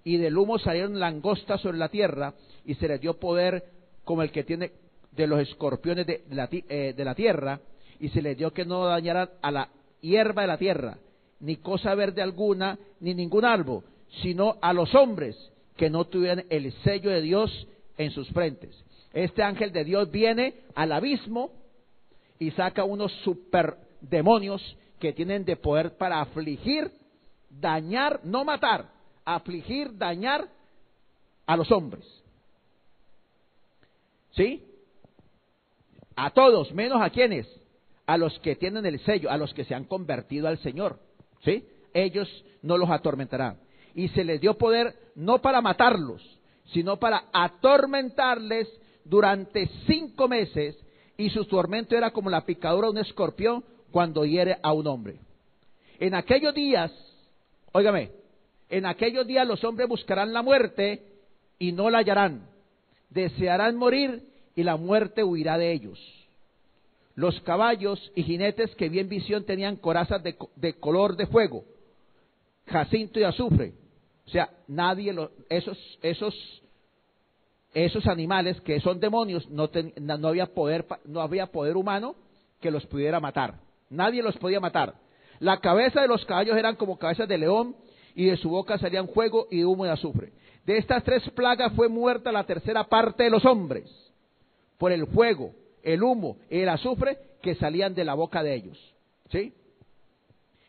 Y del humo salieron langostas sobre la tierra y se les dio poder como el que tiene de los escorpiones de la, eh, de la tierra y se les dio que no dañaran a la hierba de la tierra, ni cosa verde alguna, ni ningún árbol, sino a los hombres que no tuvieran el sello de Dios en sus frentes. Este ángel de Dios viene al abismo y saca unos super demonios que tienen de poder para afligir, dañar, no matar, afligir, dañar a los hombres. ¿Sí? A todos, menos a quienes, a los que tienen el sello, a los que se han convertido al Señor. ¿Sí? Ellos no los atormentarán. Y se les dio poder no para matarlos, sino para atormentarles durante cinco meses y su tormento era como la picadura de un escorpión cuando hiere a un hombre. En aquellos días, óigame, en aquellos días los hombres buscarán la muerte y no la hallarán. Desearán morir y la muerte huirá de ellos. Los caballos y jinetes que vi en visión tenían corazas de, color de fuego, jacinto y azufre. O sea, nadie, esos, esos esos animales que son demonios no, no, había poder, no había poder humano que los pudiera matar. Nadie los podía matar. La cabeza de los caballos eran como cabezas de león y de su boca salían fuego y humo y azufre. De estas tres plagas fue muerta la tercera parte de los hombres por el fuego, el humo y el azufre que salían de la boca de ellos. ¿Sí?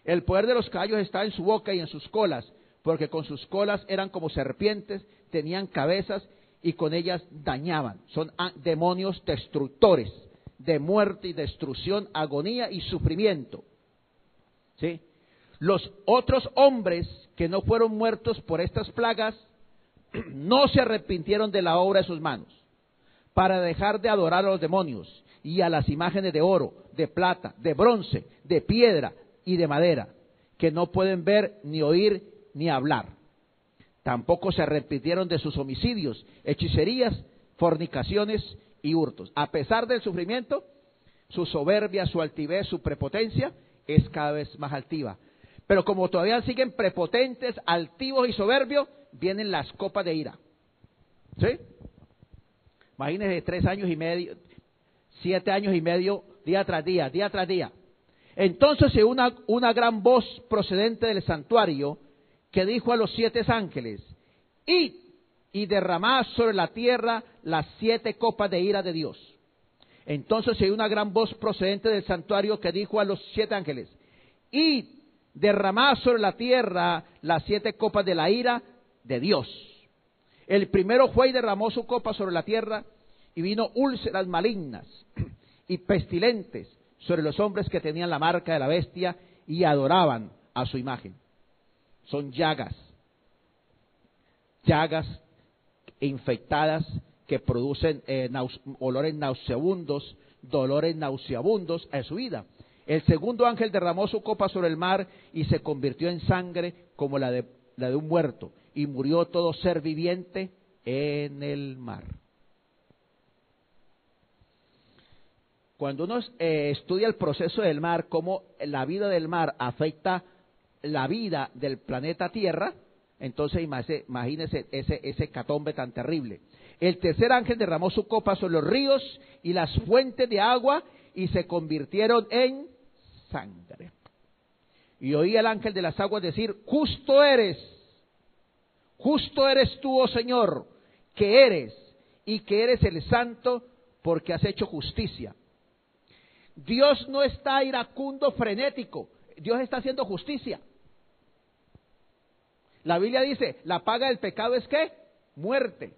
El poder de los caballos estaba en su boca y en sus colas, porque con sus colas eran como serpientes, tenían cabezas y con ellas dañaban. Son demonios destructores de muerte y destrucción, agonía y sufrimiento. ¿Sí? Los otros hombres que no fueron muertos por estas plagas no se arrepintieron de la obra de sus manos para dejar de adorar a los demonios y a las imágenes de oro, de plata, de bronce, de piedra y de madera, que no pueden ver, ni oír, ni hablar. Tampoco se arrepintieron de sus homicidios, hechicerías, fornicaciones y hurtos. A pesar del sufrimiento, su soberbia, su altivez, su prepotencia es cada vez más altiva. Pero como todavía siguen prepotentes, altivos y soberbios, vienen las copas de ira. ¿Sí? Imagínense tres años y medio, siete años y medio, día tras día, día tras día. Entonces una, una gran voz procedente del santuario que dijo a los siete ángeles, id y derramad sobre la tierra las siete copas de ira de Dios. Entonces hay una gran voz procedente del santuario que dijo a los siete ángeles, id, derramad sobre la tierra las siete copas de la ira de Dios. El primero fue y derramó su copa sobre la tierra y vino úlceras malignas y pestilentes sobre los hombres que tenían la marca de la bestia y adoraban a su imagen son llagas, llagas infectadas que producen eh, olores nauseabundos, dolores nauseabundos a su vida. El segundo ángel derramó su copa sobre el mar y se convirtió en sangre como la de, la de un muerto, y murió todo ser viviente en el mar. Cuando uno eh, estudia el proceso del mar, cómo la vida del mar afecta la vida del planeta Tierra, entonces imagínese ese, ese catombe tan terrible. El tercer ángel derramó su copa sobre los ríos y las fuentes de agua y se convirtieron en sangre. Y oí al ángel de las aguas decir, justo eres, justo eres tú, oh Señor, que eres y que eres el santo porque has hecho justicia. Dios no está iracundo, frenético. Dios está haciendo justicia. La Biblia dice, la paga del pecado es qué? Muerte.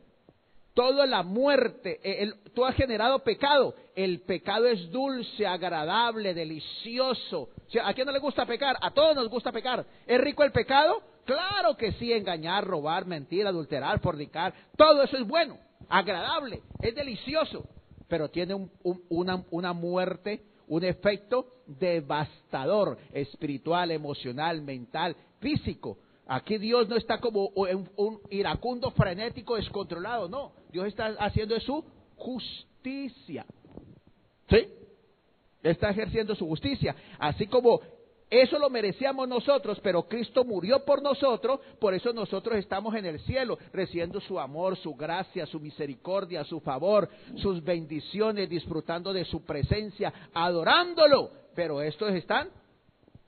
Toda la muerte, eh, tú has generado pecado. El pecado es dulce, agradable, delicioso. ¿A quién no le gusta pecar? A todos nos gusta pecar. ¿Es rico el pecado? Claro que sí, engañar, robar, mentir, adulterar, fornicar. Todo eso es bueno, agradable, es delicioso. Pero tiene una, una muerte un efecto devastador, espiritual, emocional, mental, físico. Aquí Dios no está como un, iracundo frenético descontrolado, no. Dios está haciendo su justicia. ¿Sí? Está ejerciendo su justicia. Así como eso lo merecíamos nosotros, pero Cristo murió por nosotros, por eso nosotros estamos en el cielo, recibiendo su amor, su gracia, su misericordia, su favor, sus bendiciones, disfrutando de su presencia, adorándolo. Pero estos están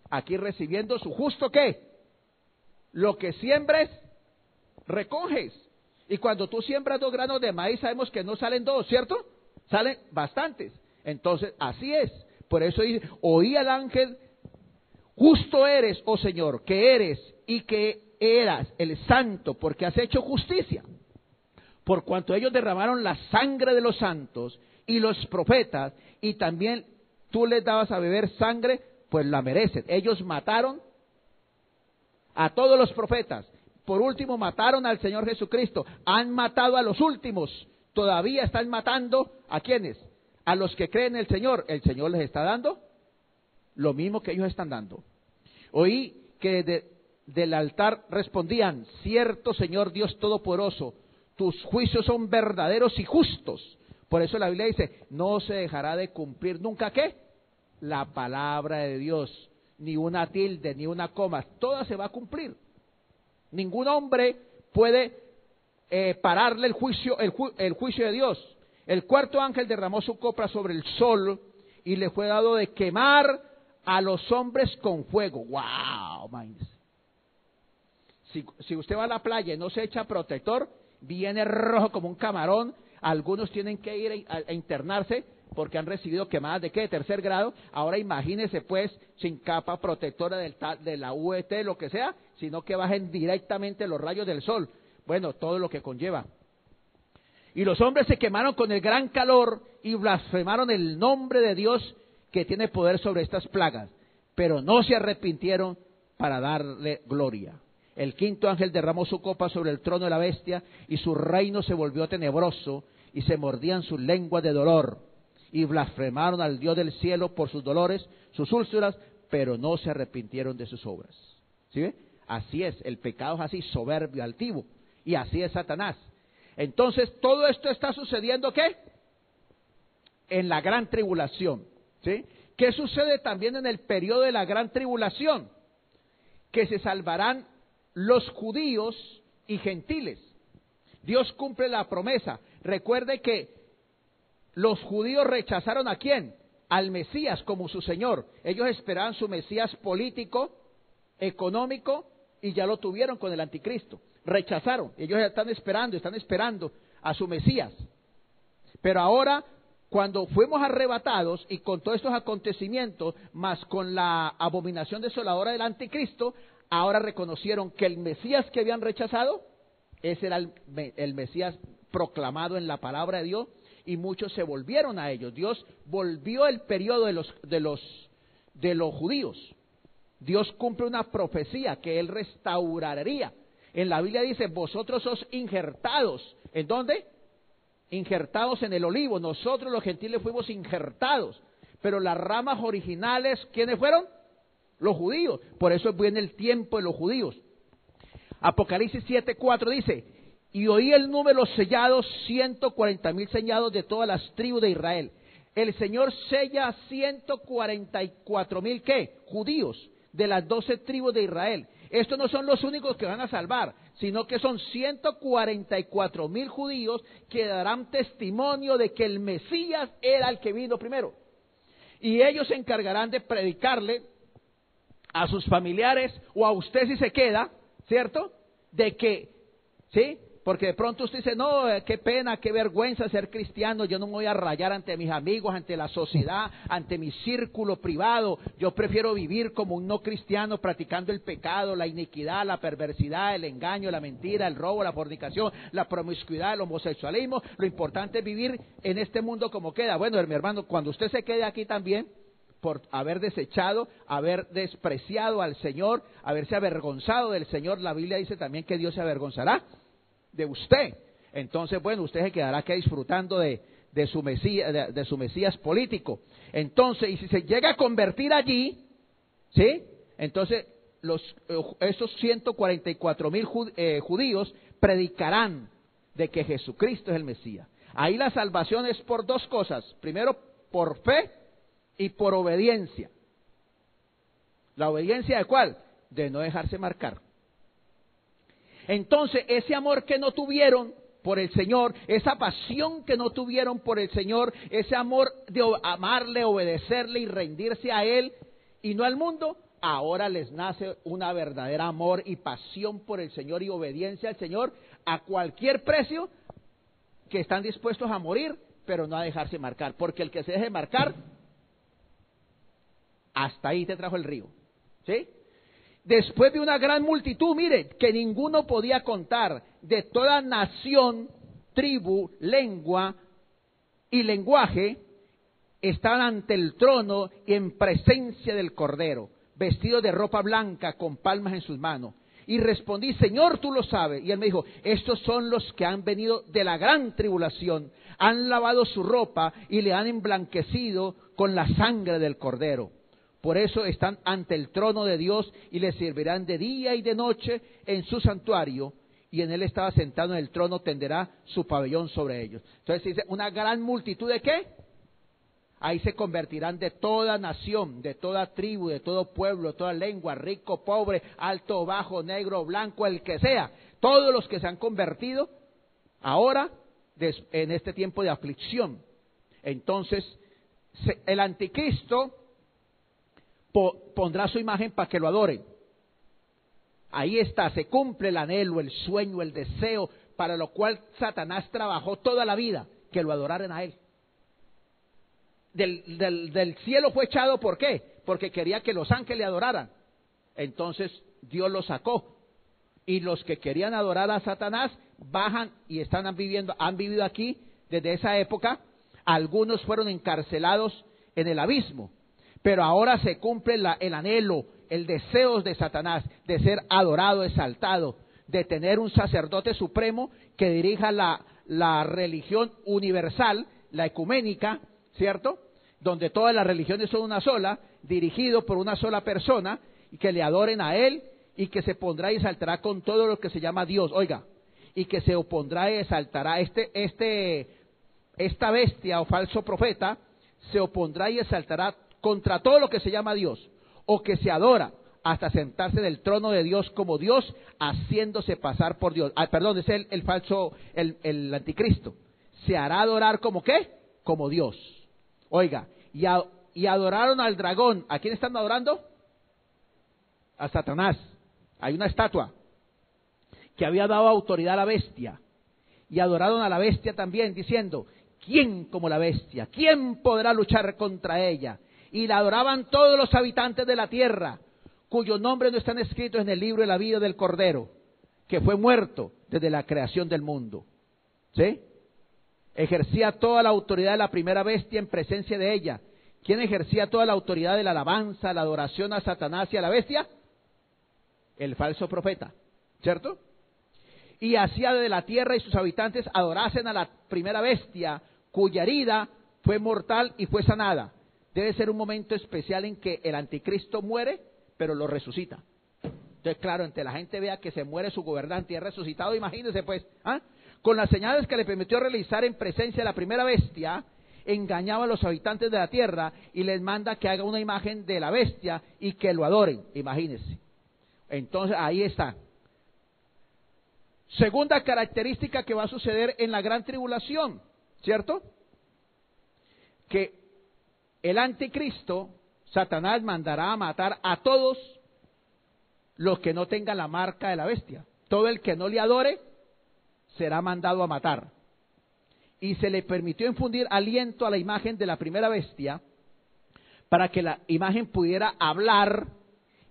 aquí recibiendo su justo qué? Lo que siembres, recoges. Y cuando tú siembras dos granos de maíz, sabemos que no salen dos, ¿cierto? Salen bastantes. Entonces, así es. Por eso dice, oí al ángel Justo eres, oh Señor, que eres y que eras el santo, porque has hecho justicia. Por cuanto ellos derramaron la sangre de los santos y los profetas, y también tú les dabas a beber sangre, pues la merecen. Ellos mataron a todos los profetas. Por último, mataron al Señor Jesucristo. Han matado a los últimos. Todavía están matando a quienes? A los que creen en el Señor. El Señor les está dando lo mismo que ellos están dando. Oí que del altar respondían, cierto Señor Dios Todopoderoso, tus juicios son verdaderos y justos. Por eso la Biblia dice, no se dejará de cumplir nunca qué? La palabra de Dios, ni una tilde, ni una coma, toda se va a cumplir. Ningún hombre puede eh, pararle el juicio, el, el juicio de Dios. El cuarto ángel derramó su copa sobre el sol y le fue dado de quemar a los hombres con fuego. ¡Wow! Si, si usted va a la playa y no se echa protector, viene rojo como un camarón. Algunos tienen que ir a, internarse porque han recibido quemadas de qué? De tercer grado. Ahora imagínese pues sin capa protectora del, de la UET, lo que sea, sino que bajen directamente los rayos del sol. Bueno, todo lo que conlleva. Y los hombres se quemaron con el gran calor y blasfemaron el nombre de Dios que tiene poder sobre estas plagas, pero no se arrepintieron para darle gloria. El quinto ángel derramó su copa sobre el trono de la bestia y su reino se volvió tenebroso y se mordían sus lenguas de dolor y blasfemaron al Dios del cielo por sus dolores, sus úlceras, pero no se arrepintieron de sus obras. ¿Sí ve? Así es, el pecado es así, soberbio, altivo, y así es Satanás. Entonces, todo esto está sucediendo ¿qué? En la gran tribulación. ¿Sí? ¿Qué sucede también en el periodo de la gran tribulación? Que se salvarán los judíos y gentiles. Dios cumple la promesa. Recuerde que los judíos rechazaron a quién? Al Mesías como su Señor. Ellos esperaban su Mesías político, económico, y ya lo tuvieron con el anticristo. Rechazaron. Ellos están esperando, están esperando a su Mesías. Pero ahora cuando fuimos arrebatados y con todos estos acontecimientos, más con la abominación desoladora del anticristo, ahora reconocieron que el Mesías que habían rechazado, ese era el, Mesías proclamado en la palabra de Dios, y muchos se volvieron a ellos. Dios volvió el periodo de los, de los, de los judíos. Dios cumple una profecía que Él restauraría. En la Biblia dice, vosotros sos injertados. ¿En dónde? injertados en el olivo. Nosotros los gentiles fuimos injertados. Pero las ramas originales, ¿quiénes fueron? Los judíos. Por eso viene el tiempo de los judíos. Apocalipsis 7:4 dice, y oí el número sellados, 140 mil sellados de todas las tribus de Israel. El Señor sella 144 mil, ¿qué? Judíos de las doce tribus de Israel. Estos no son los únicos que van a salvar, sino que son 144 mil judíos que darán testimonio de que el Mesías era el que vino primero. Y ellos se encargarán de predicarle a sus familiares o a usted si se queda, ¿cierto? De que, ¿sí? Porque de pronto usted dice, no, eh, qué pena, qué vergüenza ser cristiano, yo no voy a rayar ante mis amigos, ante la sociedad, ante mi círculo privado, yo prefiero vivir como un no cristiano practicando el pecado, la iniquidad, la perversidad, el engaño, la mentira, el robo, la fornicación, la promiscuidad, el homosexualismo, lo importante es vivir en este mundo como queda. Bueno, mi hermano, cuando usted se quede aquí también, por haber desechado, haber despreciado al Señor, haberse avergonzado del Señor. La Biblia dice también que Dios se avergonzará de usted. Entonces, bueno, usted se quedará aquí disfrutando de, su, mesías, de, su Mesías político. Entonces, y si se llega a convertir allí, ¿sí? Entonces, los, esos 144 mil eh, judíos predicarán de que Jesucristo es el Mesías. Ahí la salvación es por dos cosas. Primero, por fe y por obediencia. ¿La obediencia de cuál? De no dejarse marcar. Entonces, ese amor que no tuvieron por el Señor, esa pasión que no tuvieron por el Señor, ese amor de amarle, obedecerle y rendirse a Él y no al mundo, ahora les nace una verdadera amor y pasión por el Señor y obediencia al Señor a cualquier precio que están dispuestos a morir, pero no a dejarse marcar, porque el que se deje marcar hasta ahí te trajo el río. ¿Sí? Después de una gran multitud, mire, que ninguno podía contar, de toda nación, tribu, lengua y lenguaje, estaban ante el trono y en presencia del Cordero, vestidos de ropa blanca con palmas en sus manos. Y respondí, Señor, tú lo sabes. Y él me dijo, estos son los que han venido de la gran tribulación, han lavado su ropa y le han emblanquecido con la sangre del Cordero. Por eso están ante el trono de Dios y le servirán de día y de noche en su santuario. Y en él estaba sentado en el trono, tenderá su pabellón sobre ellos. Entonces dice, una gran multitud de qué? Ahí se convertirán de toda nación, de toda tribu, de todo pueblo, de toda lengua, rico, pobre, alto, bajo, negro, blanco, el que sea. Todos los que se han convertido ahora en este tiempo de aflicción. Entonces, el anticristo pondrá su imagen para que lo adoren. Ahí está, se cumple el anhelo, el sueño, el deseo, para lo cual Satanás trabajó toda la vida, que lo adoraran a él. Del, del, cielo fue echado, ¿por qué? Porque quería que los ángeles le adoraran. Entonces Dios lo sacó. Y los que querían adorar a Satanás bajan y están viviendo, han vivido aquí desde esa época. Algunos fueron encarcelados en el abismo pero ahora se cumple el anhelo, el deseo de Satanás de ser adorado, exaltado, de tener un sacerdote supremo que dirija la, la religión universal, la ecuménica, ¿cierto? Donde todas las religiones son una sola, dirigido por una sola persona, y que le adoren a él y que se pondrá y exaltará con todo lo que se llama Dios. Oiga, y que se opondrá y exaltará este, este, esta bestia o falso profeta, se opondrá y exaltará contra todo lo que se llama Dios o que se adora hasta sentarse del trono de Dios como Dios, haciéndose pasar por Dios. Ah, perdón, es el, el falso, el, el, anticristo. Se hará adorar como qué? Como Dios. Oiga, y, y adoraron al dragón. ¿A quién están adorando? A Satanás. Hay una estatua que había dado autoridad a la bestia. Y adoraron a la bestia también, diciendo, ¿quién como la bestia? ¿Quién podrá luchar contra ella? Y la adoraban todos los habitantes de la tierra, cuyos nombres no están escritos en el libro de la vida del Cordero, que fue muerto desde la creación del mundo. ¿Sí? Ejercía toda la autoridad de la primera bestia en presencia de ella. ¿Quién ejercía toda la autoridad de la alabanza, la adoración a Satanás y a la bestia? El falso profeta, ¿cierto? Y hacía de la tierra y sus habitantes adorasen a la primera bestia, cuya herida fue mortal y fue sanada debe ser un momento especial en que el anticristo muere, pero lo resucita. Entonces, claro, entre la gente vea que se muere su gobernante y es resucitado, imagínense pues, ¿ah? con las señales que le permitió realizar en presencia de la primera bestia, engañaba a los habitantes de la tierra y les manda que haga una imagen de la bestia y que lo adoren, imagínense. Entonces, ahí está. Segunda característica que va a suceder en la gran tribulación, ¿cierto? Que el anticristo, Satanás mandará a matar a todos los que no tengan la marca de la bestia. Todo el que no le adore será mandado a matar. Y se le permitió infundir aliento a la imagen de la primera bestia para que la imagen pudiera hablar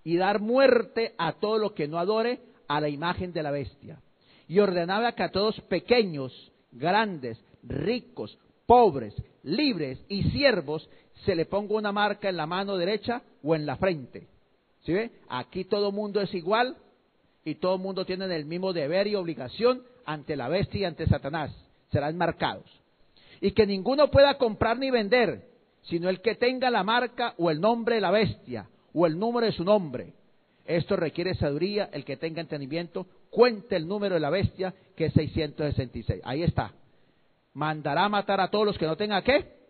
y dar muerte a todo lo que no adore a la imagen de la bestia. Y ordenaba que a todos pequeños, grandes, ricos, pobres, libres y siervos se le ponga una marca en la mano derecha o en la frente. ¿Sí ve? Aquí todo mundo es igual y todo mundo tiene el mismo deber y obligación ante la bestia y ante Satanás. Serán marcados. Y que ninguno pueda comprar ni vender, sino el que tenga la marca o el nombre de la bestia o el número de su nombre. Esto requiere sabiduría, el que tenga entendimiento, cuente el número de la bestia, que es 666. Ahí está. Mandará matar a todos los que no tengan qué?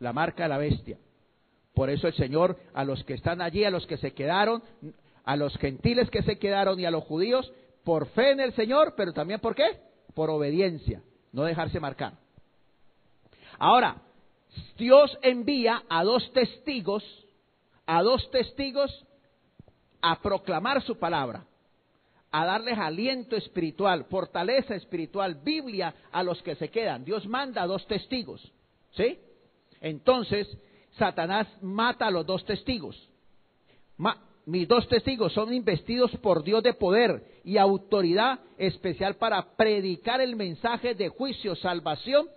La marca de la bestia. Por eso el Señor a los que están allí, a los que se quedaron, a los gentiles que se quedaron y a los judíos, por fe en el Señor, pero también por qué? Por obediencia, no dejarse marcar. Ahora, Dios envía a dos testigos, a dos testigos a proclamar su palabra, a darles aliento espiritual, fortaleza espiritual, Biblia a los que se quedan. Dios manda a dos testigos, ¿sí? Entonces, Satanás mata a los dos testigos. mis dos testigos son investidos por Dios de poder y autoridad especial para predicar el mensaje de juicio, salvación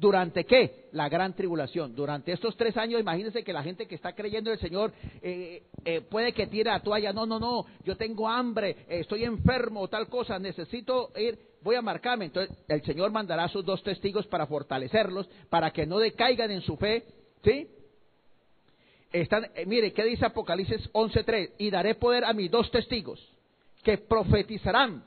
¿Durante qué? La gran tribulación. Durante estos tres años, imagínense que la gente que está creyendo en el Señor eh, eh, puede que tire la toalla. No, no, no, yo tengo hambre, estoy enfermo, tal cosa, necesito ir, voy a marcarme. Entonces, el Señor mandará a sus dos testigos para fortalecerlos, para que no decaigan en su fe. ¿Sí? Están, eh, mire, ¿qué dice Apocalipsis 11.3? Y daré poder a mis dos testigos, que profetizarán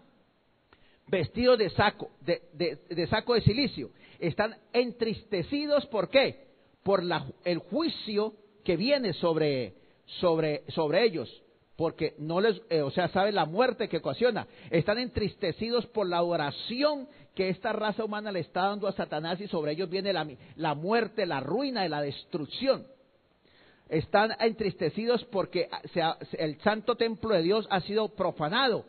vestidos de saco, de saco de silicio están entristecidos, ¿por qué? Por el juicio que viene sobre, sobre, sobre ellos, porque no les, eh, o sea, saben la muerte que ocasiona. Están entristecidos por la oración que esta raza humana le está dando a Satanás y sobre ellos viene la, la muerte, la ruina y la destrucción. Están entristecidos porque el santo templo de Dios ha sido profanado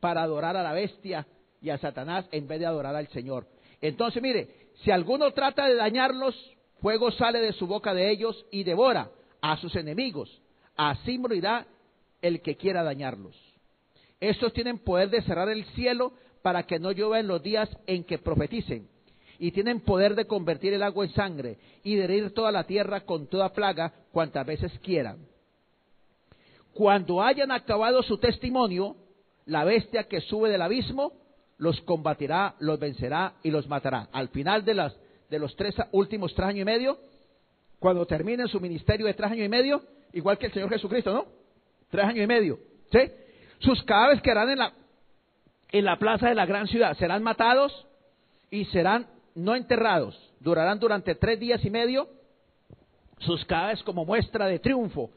para adorar a la bestia y a Satanás en vez de adorar al Señor. Entonces, mire, si alguno trata de dañarlos, fuego sale de su boca de ellos y devora a sus enemigos. Así morirá el que quiera dañarlos. Estos tienen poder de cerrar el cielo para que no llueva en los días en que profeticen. Y tienen poder de convertir el agua en sangre y de herir toda la tierra con toda plaga cuantas veces quieran. Cuando hayan acabado su testimonio, la bestia que sube del abismo los combatirá, los vencerá y los matará. Al final de, las, de los tres últimos tres años y medio, cuando termine su ministerio de tres años y medio, igual que el Señor Jesucristo, ¿no? Tres años y medio, ¿sí? Sus cadáveres quedarán en la, en la plaza de la gran ciudad, serán matados y serán no enterrados, durarán durante tres días y medio sus cadáveres como muestra de triunfo,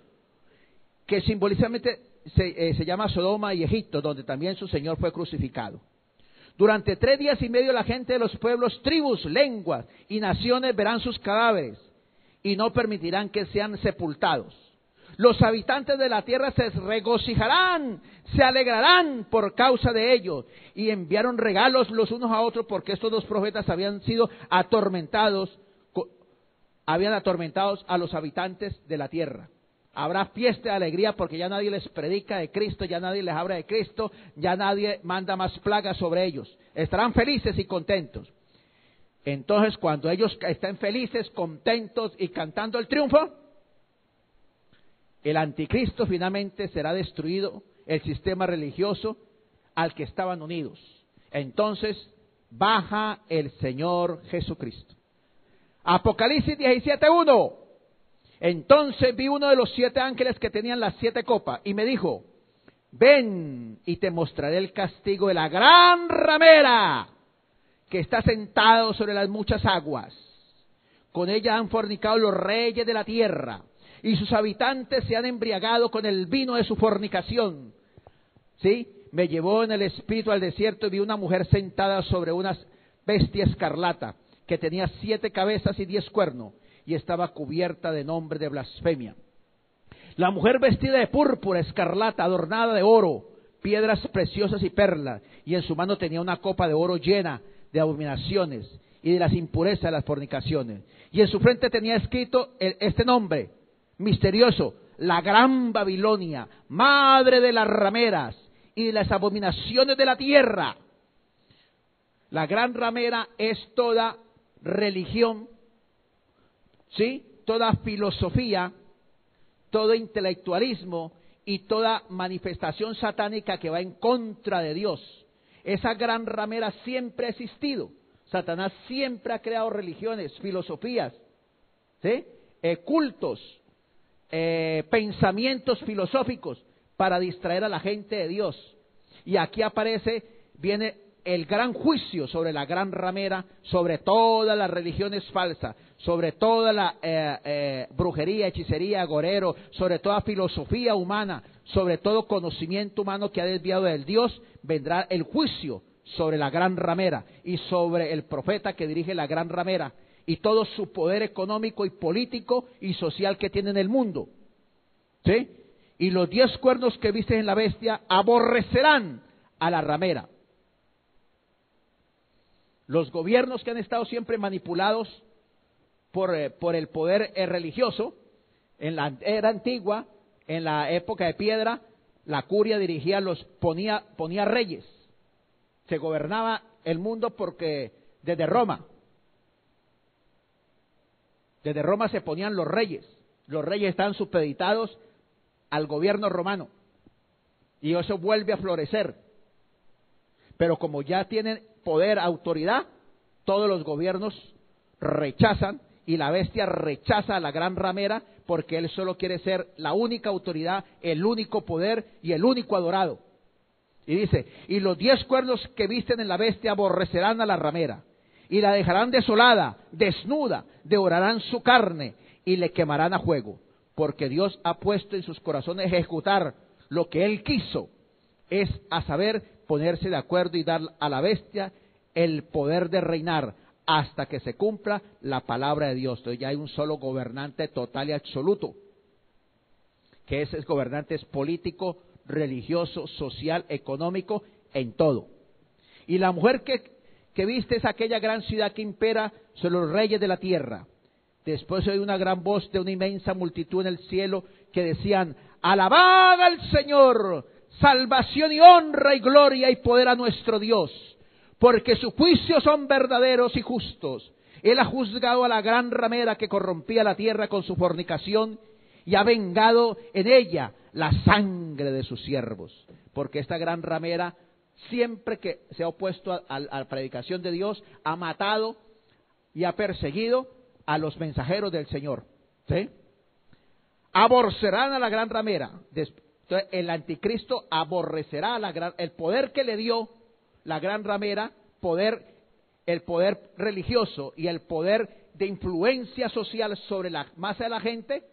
que simbolizamente se, eh, se llama Sodoma y Egipto, donde también su Señor fue crucificado. Durante tres días y medio la gente de los pueblos, tribus, lenguas y naciones verán sus cadáveres y no permitirán que sean sepultados. Los habitantes de la tierra se regocijarán, se alegrarán por causa de ellos y enviaron regalos los unos a otros porque estos dos profetas habían sido atormentados, habían atormentados a los habitantes de la tierra. Habrá fiesta de alegría porque ya nadie les predica de Cristo, ya nadie les habla de Cristo, ya nadie manda más plagas sobre ellos. Estarán felices y contentos. Entonces, cuando ellos estén felices, contentos y cantando el triunfo, el anticristo finalmente será destruido, el sistema religioso al que estaban unidos. Entonces, baja el Señor Jesucristo. Apocalipsis 17.1. Entonces vi uno de los siete ángeles que tenían las siete copas y me dijo, ven y te mostraré el castigo de la gran ramera que está sentado sobre las muchas aguas. Con ella han fornicado los reyes de la tierra y sus habitantes se han embriagado con el vino de su fornicación. ¿Sí? Me llevó en el espíritu al desierto y vi una mujer sentada sobre una bestia escarlata que tenía siete cabezas y diez cuernos y estaba cubierta de nombre de blasfemia. La mujer vestida de púrpura escarlata, adornada de oro, piedras preciosas y perlas, y en su mano tenía una copa de oro llena de abominaciones y de las impurezas de las fornicaciones. Y en su frente tenía escrito este nombre misterioso, la gran Babilonia, madre de las rameras y de las abominaciones de la tierra. La gran ramera es toda religión, ¿sí? Toda filosofía, todo intelectualismo y toda manifestación satánica que va en contra de Dios. Esa gran ramera siempre ha existido. Satanás siempre ha creado religiones, filosofías. Eh, cultos, eh, pensamientos filosóficos para distraer a la gente de Dios. Y aquí aparece, viene el gran juicio sobre la gran ramera, sobre todas las religiones falsas, sobre toda la eh, eh, brujería, hechicería, agorero, sobre toda filosofía humana, sobre todo conocimiento humano que ha desviado del Dios, vendrá el juicio sobre la gran ramera y sobre el profeta que dirige la gran ramera y todo su poder económico y político y social que tiene en el mundo. ¿Sí? Y los diez cuernos que viste en la bestia aborrecerán a la ramera. Los gobiernos que han estado siempre manipulados por, eh, por el poder eh, religioso, en la era antigua, en la época de piedra, la curia dirigía los, ponía, ponía reyes. Se gobernaba el mundo porque desde Roma, desde Roma se ponían los reyes. Los reyes estaban supeditados al gobierno romano. Y eso vuelve a florecer. Pero como ya tienen poder, autoridad, todos los gobiernos rechazan y la bestia rechaza a la gran ramera porque él solo quiere ser la única autoridad, el único poder y el único adorado. Y dice, y los diez cuernos que visten en la bestia aborrecerán a la ramera y la dejarán desolada, desnuda, devorarán su carne y le quemarán a fuego, porque Dios ha puesto en sus corazones ejecutar lo que Él quiso, es a saber ponerse de acuerdo y dar a la bestia el poder de reinar hasta que se cumpla la palabra de Dios. Entonces ya hay un solo gobernante total y absoluto, que ese es gobernante es político, religioso, social, económico, en todo. Y la mujer que que viste es aquella gran ciudad que impera sobre los reyes de la tierra. Después oí una gran voz de una inmensa multitud en el cielo que decían, alabad al Señor, salvación y honra y gloria y poder a nuestro Dios, porque sus juicios son verdaderos y justos. Él ha juzgado a la gran ramera que corrompía la tierra con su fornicación y ha vengado en ella la sangre de sus siervos, porque esta gran ramera siempre que se ha opuesto a, la predicación de Dios, ha matado y ha perseguido a los mensajeros del Señor. ¿sí? Aborrecerán a la gran ramera. Entonces, el anticristo aborrecerá a la gran, el poder que le dio la gran ramera, poder, el poder religioso y el poder de influencia social sobre la masa de la gente.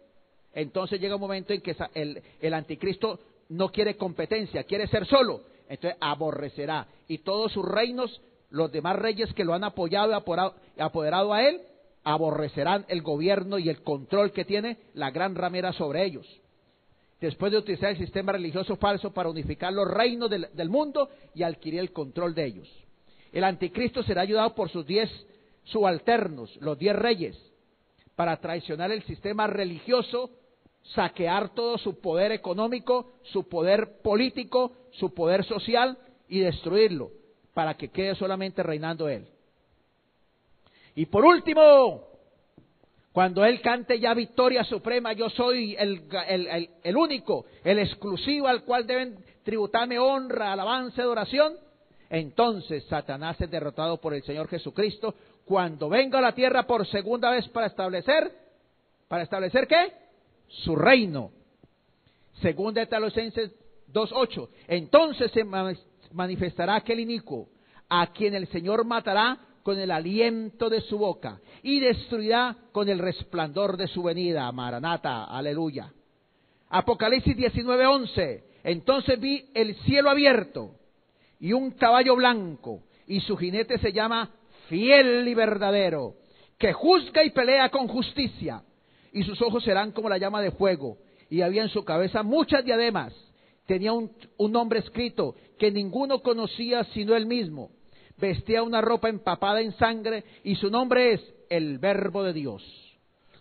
Entonces llega un momento en que el, el anticristo no quiere competencia, quiere ser solo entonces aborrecerá. Y todos sus reinos, los demás reyes que lo han apoyado y apoderado a él, aborrecerán el gobierno y el control que tiene la gran ramera sobre ellos. Después de utilizar el sistema religioso falso para unificar los reinos del, mundo y adquirir el control de ellos. El anticristo será ayudado por sus diez subalternos, los diez reyes, para traicionar el sistema religioso saquear todo su poder económico, su poder político, su poder social y destruirlo para que quede solamente reinando él. Y por último, cuando él cante ya victoria suprema, yo soy el, único, el exclusivo al cual deben tributarme honra, alabanza, adoración, entonces Satanás es derrotado por el Señor Jesucristo cuando venga a la tierra por segunda vez para establecer, ¿para establecer qué? su reino. Segunda Tesalonicenses 2.8. Entonces se manifestará aquel inicuo, a quien el Señor matará con el aliento de su boca y destruirá con el resplandor de su venida. Maranata, aleluya. Apocalipsis 19:11. Entonces vi el cielo abierto y un caballo blanco y su jinete se llama fiel y verdadero, que juzga y pelea con justicia y sus ojos serán como la llama de fuego, y había en su cabeza muchas diademas. Tenía un, nombre escrito que ninguno conocía sino él mismo. Vestía una ropa empapada en sangre y su nombre es el Verbo de Dios.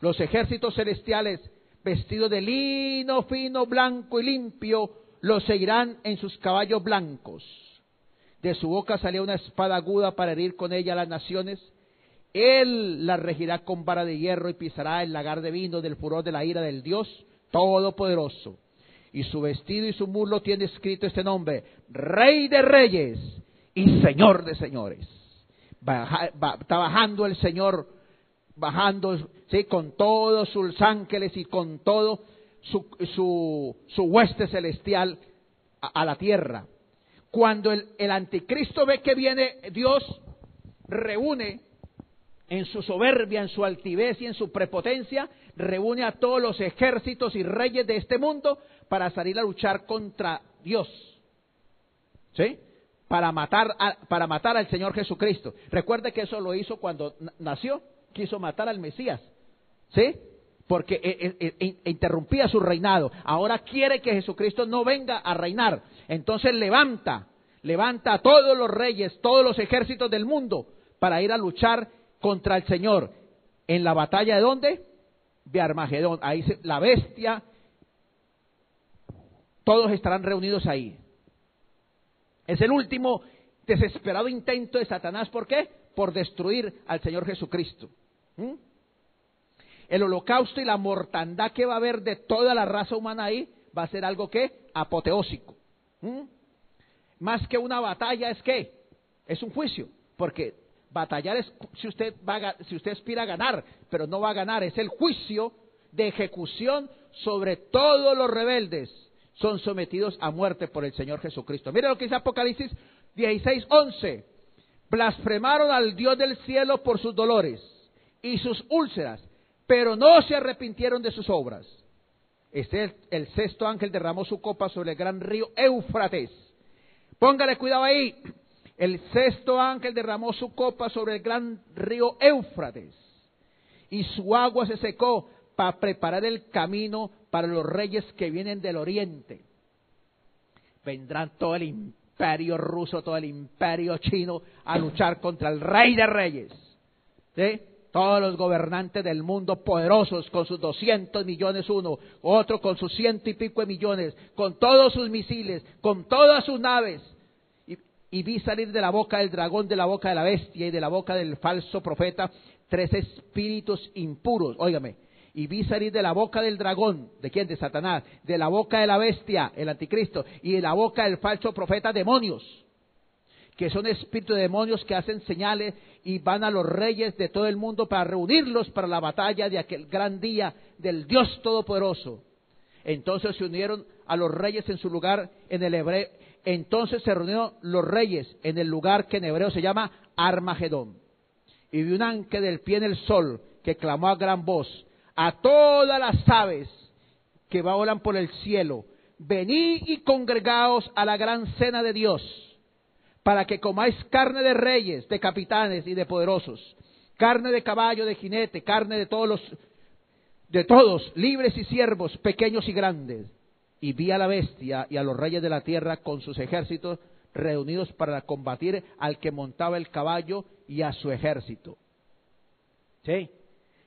Los ejércitos celestiales, vestidos de lino fino, blanco y limpio, los seguirán en sus caballos blancos. De su boca salía una espada aguda para herir con ella a las naciones. Él la regirá con vara de hierro y pisará el lagar de vino del furor de la ira del Dios Todopoderoso. Y su vestido y su muslo tiene escrito este nombre, Rey de Reyes y Señor de Señores. está bajando el Señor, bajando ¿sí? con todos sus ángeles y con todo su, su, su hueste celestial a, a la tierra. Cuando el, el anticristo ve que viene Dios, reúne en su soberbia, en su altivez y en su prepotencia, reúne a todos los ejércitos y reyes de este mundo para salir a luchar contra Dios. ¿Sí? Para matar, para matar al Señor Jesucristo. Recuerde que eso lo hizo cuando nació, quiso matar al Mesías. ¿Sí? Porque e, e, e, interrumpía su reinado. Ahora quiere que Jesucristo no venga a reinar. Entonces levanta, levanta a todos los reyes, todos los ejércitos del mundo para ir a luchar contra el Señor. ¿En la batalla de dónde? De Armagedón. Ahí la bestia, todos estarán reunidos ahí. Es el último desesperado intento de Satanás. ¿Por qué? Por destruir al Señor Jesucristo. ¿Mm? El holocausto y la mortandad que va a haber de toda la raza humana ahí va a ser algo que apoteósico. ¿Mm? Más que una batalla es que es un juicio, porque Batallar es si usted, va si usted aspira a ganar, pero no va a ganar. Es el juicio de ejecución sobre todos los rebeldes. Son sometidos a muerte por el Señor Jesucristo. Mire lo que dice Apocalipsis 16, 11. Blasfemaron al Dios del cielo por sus dolores y sus úlceras, pero no se arrepintieron de sus obras. Este el sexto ángel derramó su copa sobre el gran río Éufrates. Póngale cuidado ahí. El sexto ángel derramó su copa sobre el gran río Éufrates y su agua se secó para preparar el camino para los reyes que vienen del oriente. Vendrán todo el imperio ruso, todo el imperio chino a luchar contra el rey de reyes. Todos los gobernantes del mundo poderosos con sus 200 millones uno, otro con sus ciento y pico de millones, con todos sus misiles, con todas sus naves y vi salir de la boca del dragón, de la boca de la bestia y de la boca del falso profeta tres espíritus impuros. Óigame, y vi salir de la boca del dragón, ¿de quién? De Satanás, de la boca de la bestia, el anticristo, y de la boca del falso profeta demonios, que son espíritus de demonios que hacen señales y van a los reyes de todo el mundo para reunirlos para la batalla de aquel gran día del Dios Todopoderoso. Entonces se unieron a los reyes en su lugar en el hebreo, entonces se reunieron los reyes en el lugar que en hebreo se llama Armagedón. Y vi un ángel del pie en el sol que clamó a gran voz a todas las aves que volan por el cielo, venid y congregaos a la gran cena de Dios, para que comáis carne de reyes, de capitanes y de poderosos, carne de caballo, de jinete, carne de todos los, de todos, libres y siervos, pequeños y grandes y vi a la bestia y a los reyes de la tierra con sus ejércitos reunidos para combatir al que montaba el caballo y a su ejército. ¿Sí?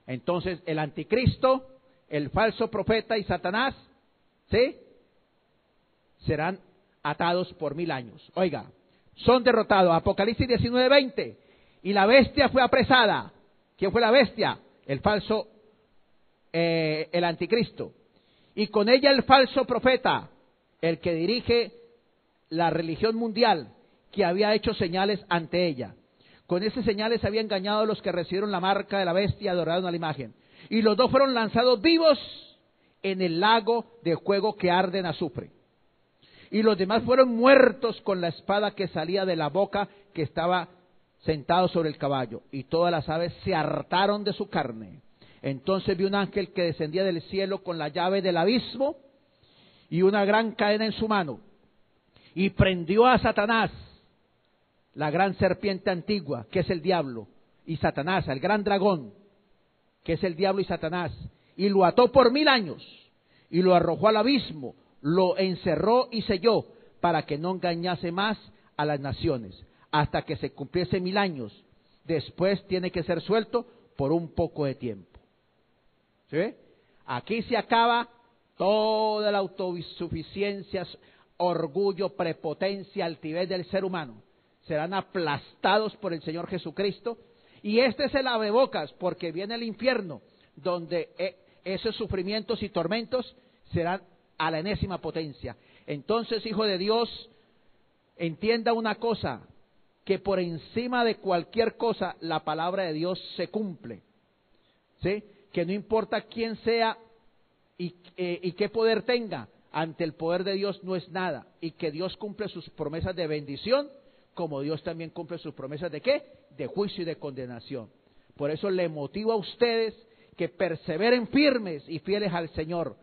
Entonces el anticristo, el falso profeta y Satanás, ¿sí? Serán atados por mil años. Oiga, son derrotados. Apocalipsis 19:20. Y la bestia fue apresada. ¿Quién fue la bestia? El falso, eh, el anticristo y con ella el falso profeta, el que dirige la religión mundial, que había hecho señales ante ella. Con esas señales había engañado a los que recibieron la marca de la bestia y adoraron a la imagen. Y los dos fueron lanzados vivos en el lago de fuego que arde en azufre. Y los demás fueron muertos con la espada que salía de la boca que estaba sentado sobre el caballo. Y todas las aves se hartaron de su carne. Entonces vi un ángel que descendía del cielo con la llave del abismo y una gran cadena en su mano. Y prendió a Satanás, la gran serpiente antigua, que es el diablo, y Satanás, el gran dragón, que es el diablo y Satanás, y lo ató por mil años, y lo arrojó al abismo, lo encerró y selló, para que no engañase más a las naciones, hasta que se cumpliese mil años. Después tiene que ser suelto por un poco de tiempo. ¿Sí? Aquí se acaba toda la autosuficiencia, orgullo, prepotencia, altivez del ser humano. Serán aplastados por el Señor Jesucristo. Y este es el abrebocas, porque viene el infierno, donde eh, esos sufrimientos y tormentos serán a la enésima potencia. Entonces, hijo de Dios, entienda una cosa, que por encima de cualquier cosa la palabra de Dios se cumple. ¿Sí? Que no importa quién sea y, eh, y qué poder tenga, ante el poder de Dios no es nada. Y que Dios cumple sus promesas de bendición, como Dios también cumple sus promesas de qué? De juicio y de condenación. Por eso le motivo a ustedes que perseveren firmes y fieles al Señor,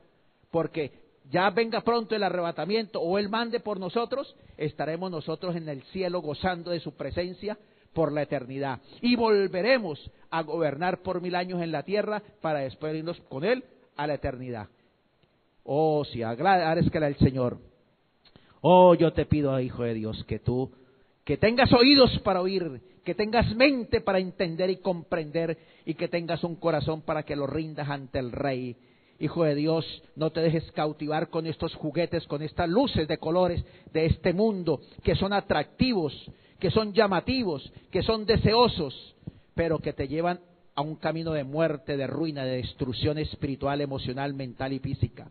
porque ya venga pronto el arrebatamiento o Él mande por nosotros, estaremos nosotros en el cielo gozando de su presencia por la eternidad. Y volveremos a gobernar por mil años en la tierra para después irnos con Él a la eternidad. Oh, si agradezca al Señor. Oh, yo te pido, Hijo de Dios, que tú, que tengas oídos para oír, que tengas mente para entender y comprender, y que tengas un corazón para que lo rindas ante el Rey Hijo de Dios, no te dejes cautivar con estos juguetes, con estas luces de colores de este mundo, que son atractivos, que son llamativos, que son deseosos, pero que te llevan a un camino de muerte, de ruina, de destrucción espiritual, emocional, mental y física.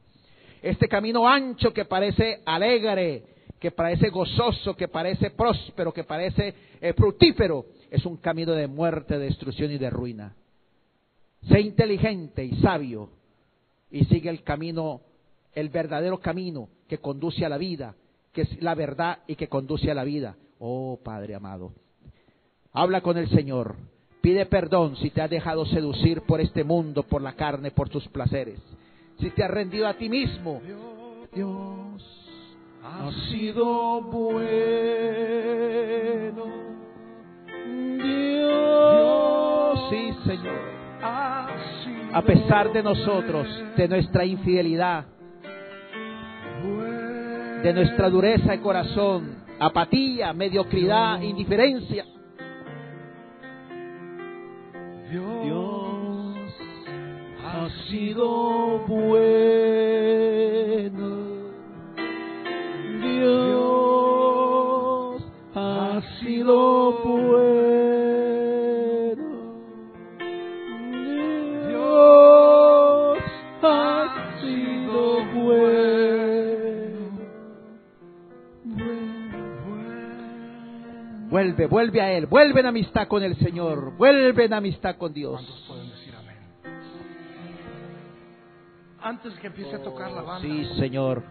Este camino ancho que parece alegre, que parece gozoso, que parece próspero, que parece eh, fructífero, es un camino de muerte, de destrucción y de ruina. Sé inteligente y sabio y sigue el camino, el verdadero camino que conduce a la vida, que es la verdad y que conduce a la vida. Oh Padre amado, habla con el Señor, pide perdón si te has dejado seducir por este mundo, por la carne, por tus placeres, si te has rendido a ti mismo. Dios ha sido bueno. Dios, sí, Señor a pesar de nosotros, de nuestra infidelidad, de nuestra dureza de corazón, apatía, mediocridad, indiferencia. Dios ha sido bueno. Vuelve, vuelve a Él, vuelve en amistad con el Señor, vuelve en amistad con Dios. Antes que empiece a tocar la banda. Sí, Señor.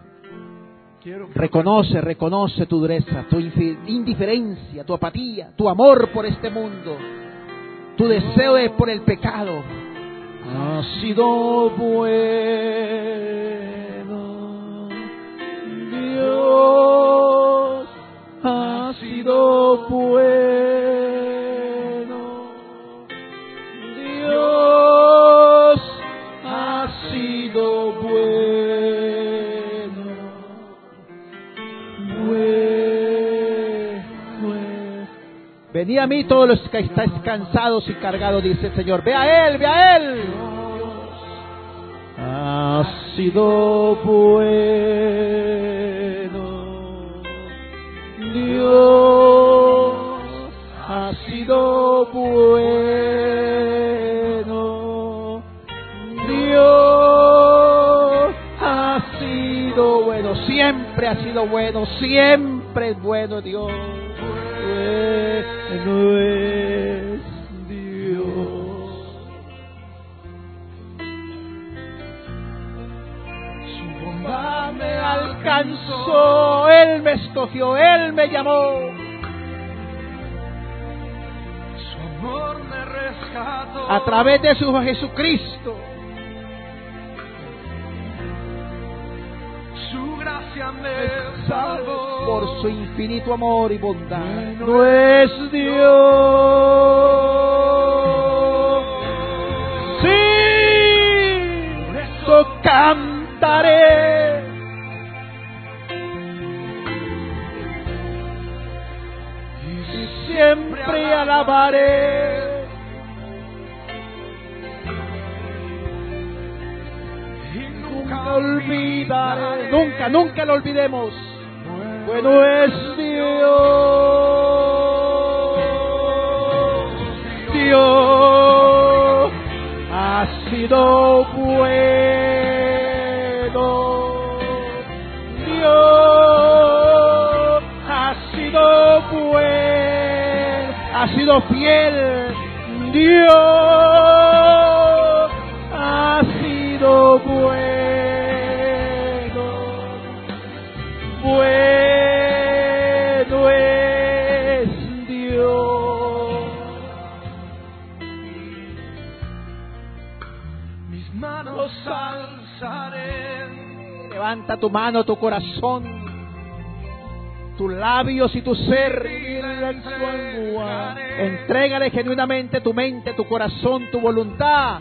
Reconoce, reconoce tu dureza, tu indiferencia, tu apatía, tu amor por este mundo, tu deseo de, por el pecado. Ha sido bueno Dios sido bueno. Dios ha sido bueno. Bueno. Venid a mí todos los que estáis cansados y cargados, dice el Señor. Ve a Él, ve a Él. Ha sido bueno. Dios ha sido bueno. Dios ha sido bueno. Siempre ha sido bueno. Siempre es bueno Dios. Alcanzó. Él me escogió. Él me llamó. Su amor me rescató. A través de su Jesucristo. Su gracia me salvó. Por su infinito amor y bondad. No es Dios. Alabaré. Y Nunca olvidaré, nunca, nunca lo olvidemos. Bueno es Dios. Dios ha sido bueno. Sido fiel. Dios ha sido bueno. Bueno es Dios. mis manos alzaré. Levanta tu mano, tu corazón, tus labios y tu ser. Entrégale genuinamente tu mente, tu corazón, tu voluntad.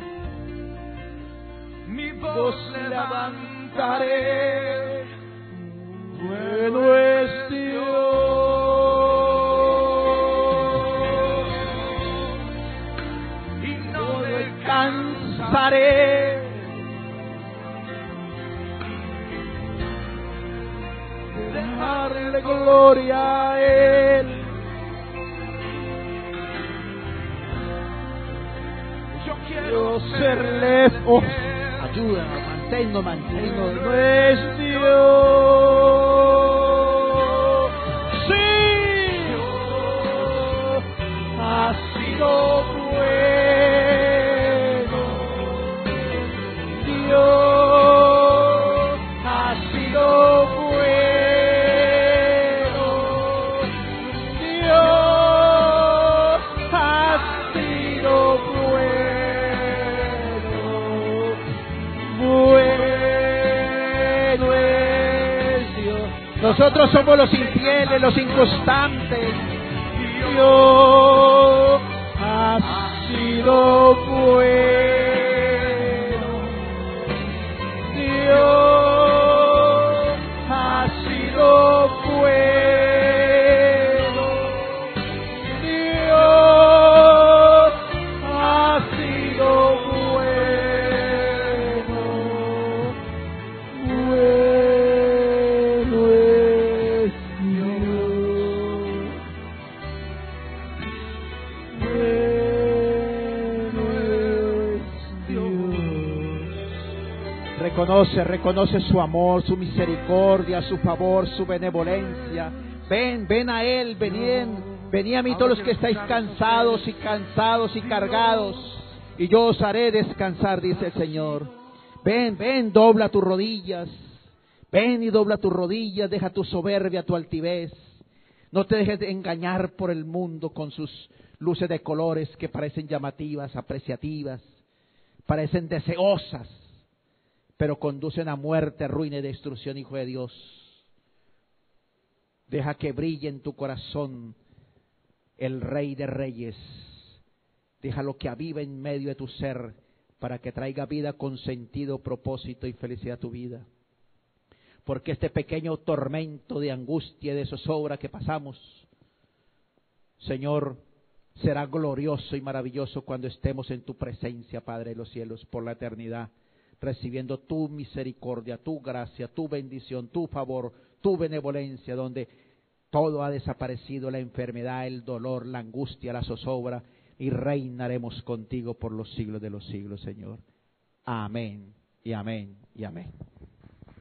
Mi Voz levantaré. Manténnos, manténnos. No es Nosotros somos los infieles, los inconstantes. Reconoce, su amor, su misericordia, su favor, su benevolencia. Ven, ven a Él, venid, venid a mí todos los que estáis cansados y cansados y cargados, y yo os haré descansar, dice el Señor. Ven, ven, dobla tus rodillas. Ven y dobla tus rodillas, deja tu soberbia, tu altivez. No te dejes de engañar por el mundo con sus luces de colores que parecen llamativas, apreciativas, parecen deseosas, pero conducen a muerte, ruina y destrucción, hijo de Dios. Deja que brille en tu corazón el Rey de Reyes. Déjalo que avive en medio de tu ser para que traiga vida con sentido, propósito y felicidad a tu vida. Porque este pequeño tormento de angustia y de zozobra que pasamos, Señor, será glorioso y maravilloso cuando estemos en tu presencia, Padre de los cielos, por la eternidad, recibiendo tu misericordia, tu gracia, tu bendición, tu favor, tu benevolencia, donde todo ha desaparecido, la enfermedad, el dolor, la angustia, la zozobra, y reinaremos contigo por los siglos de los siglos, Señor. Amén y amén y amén.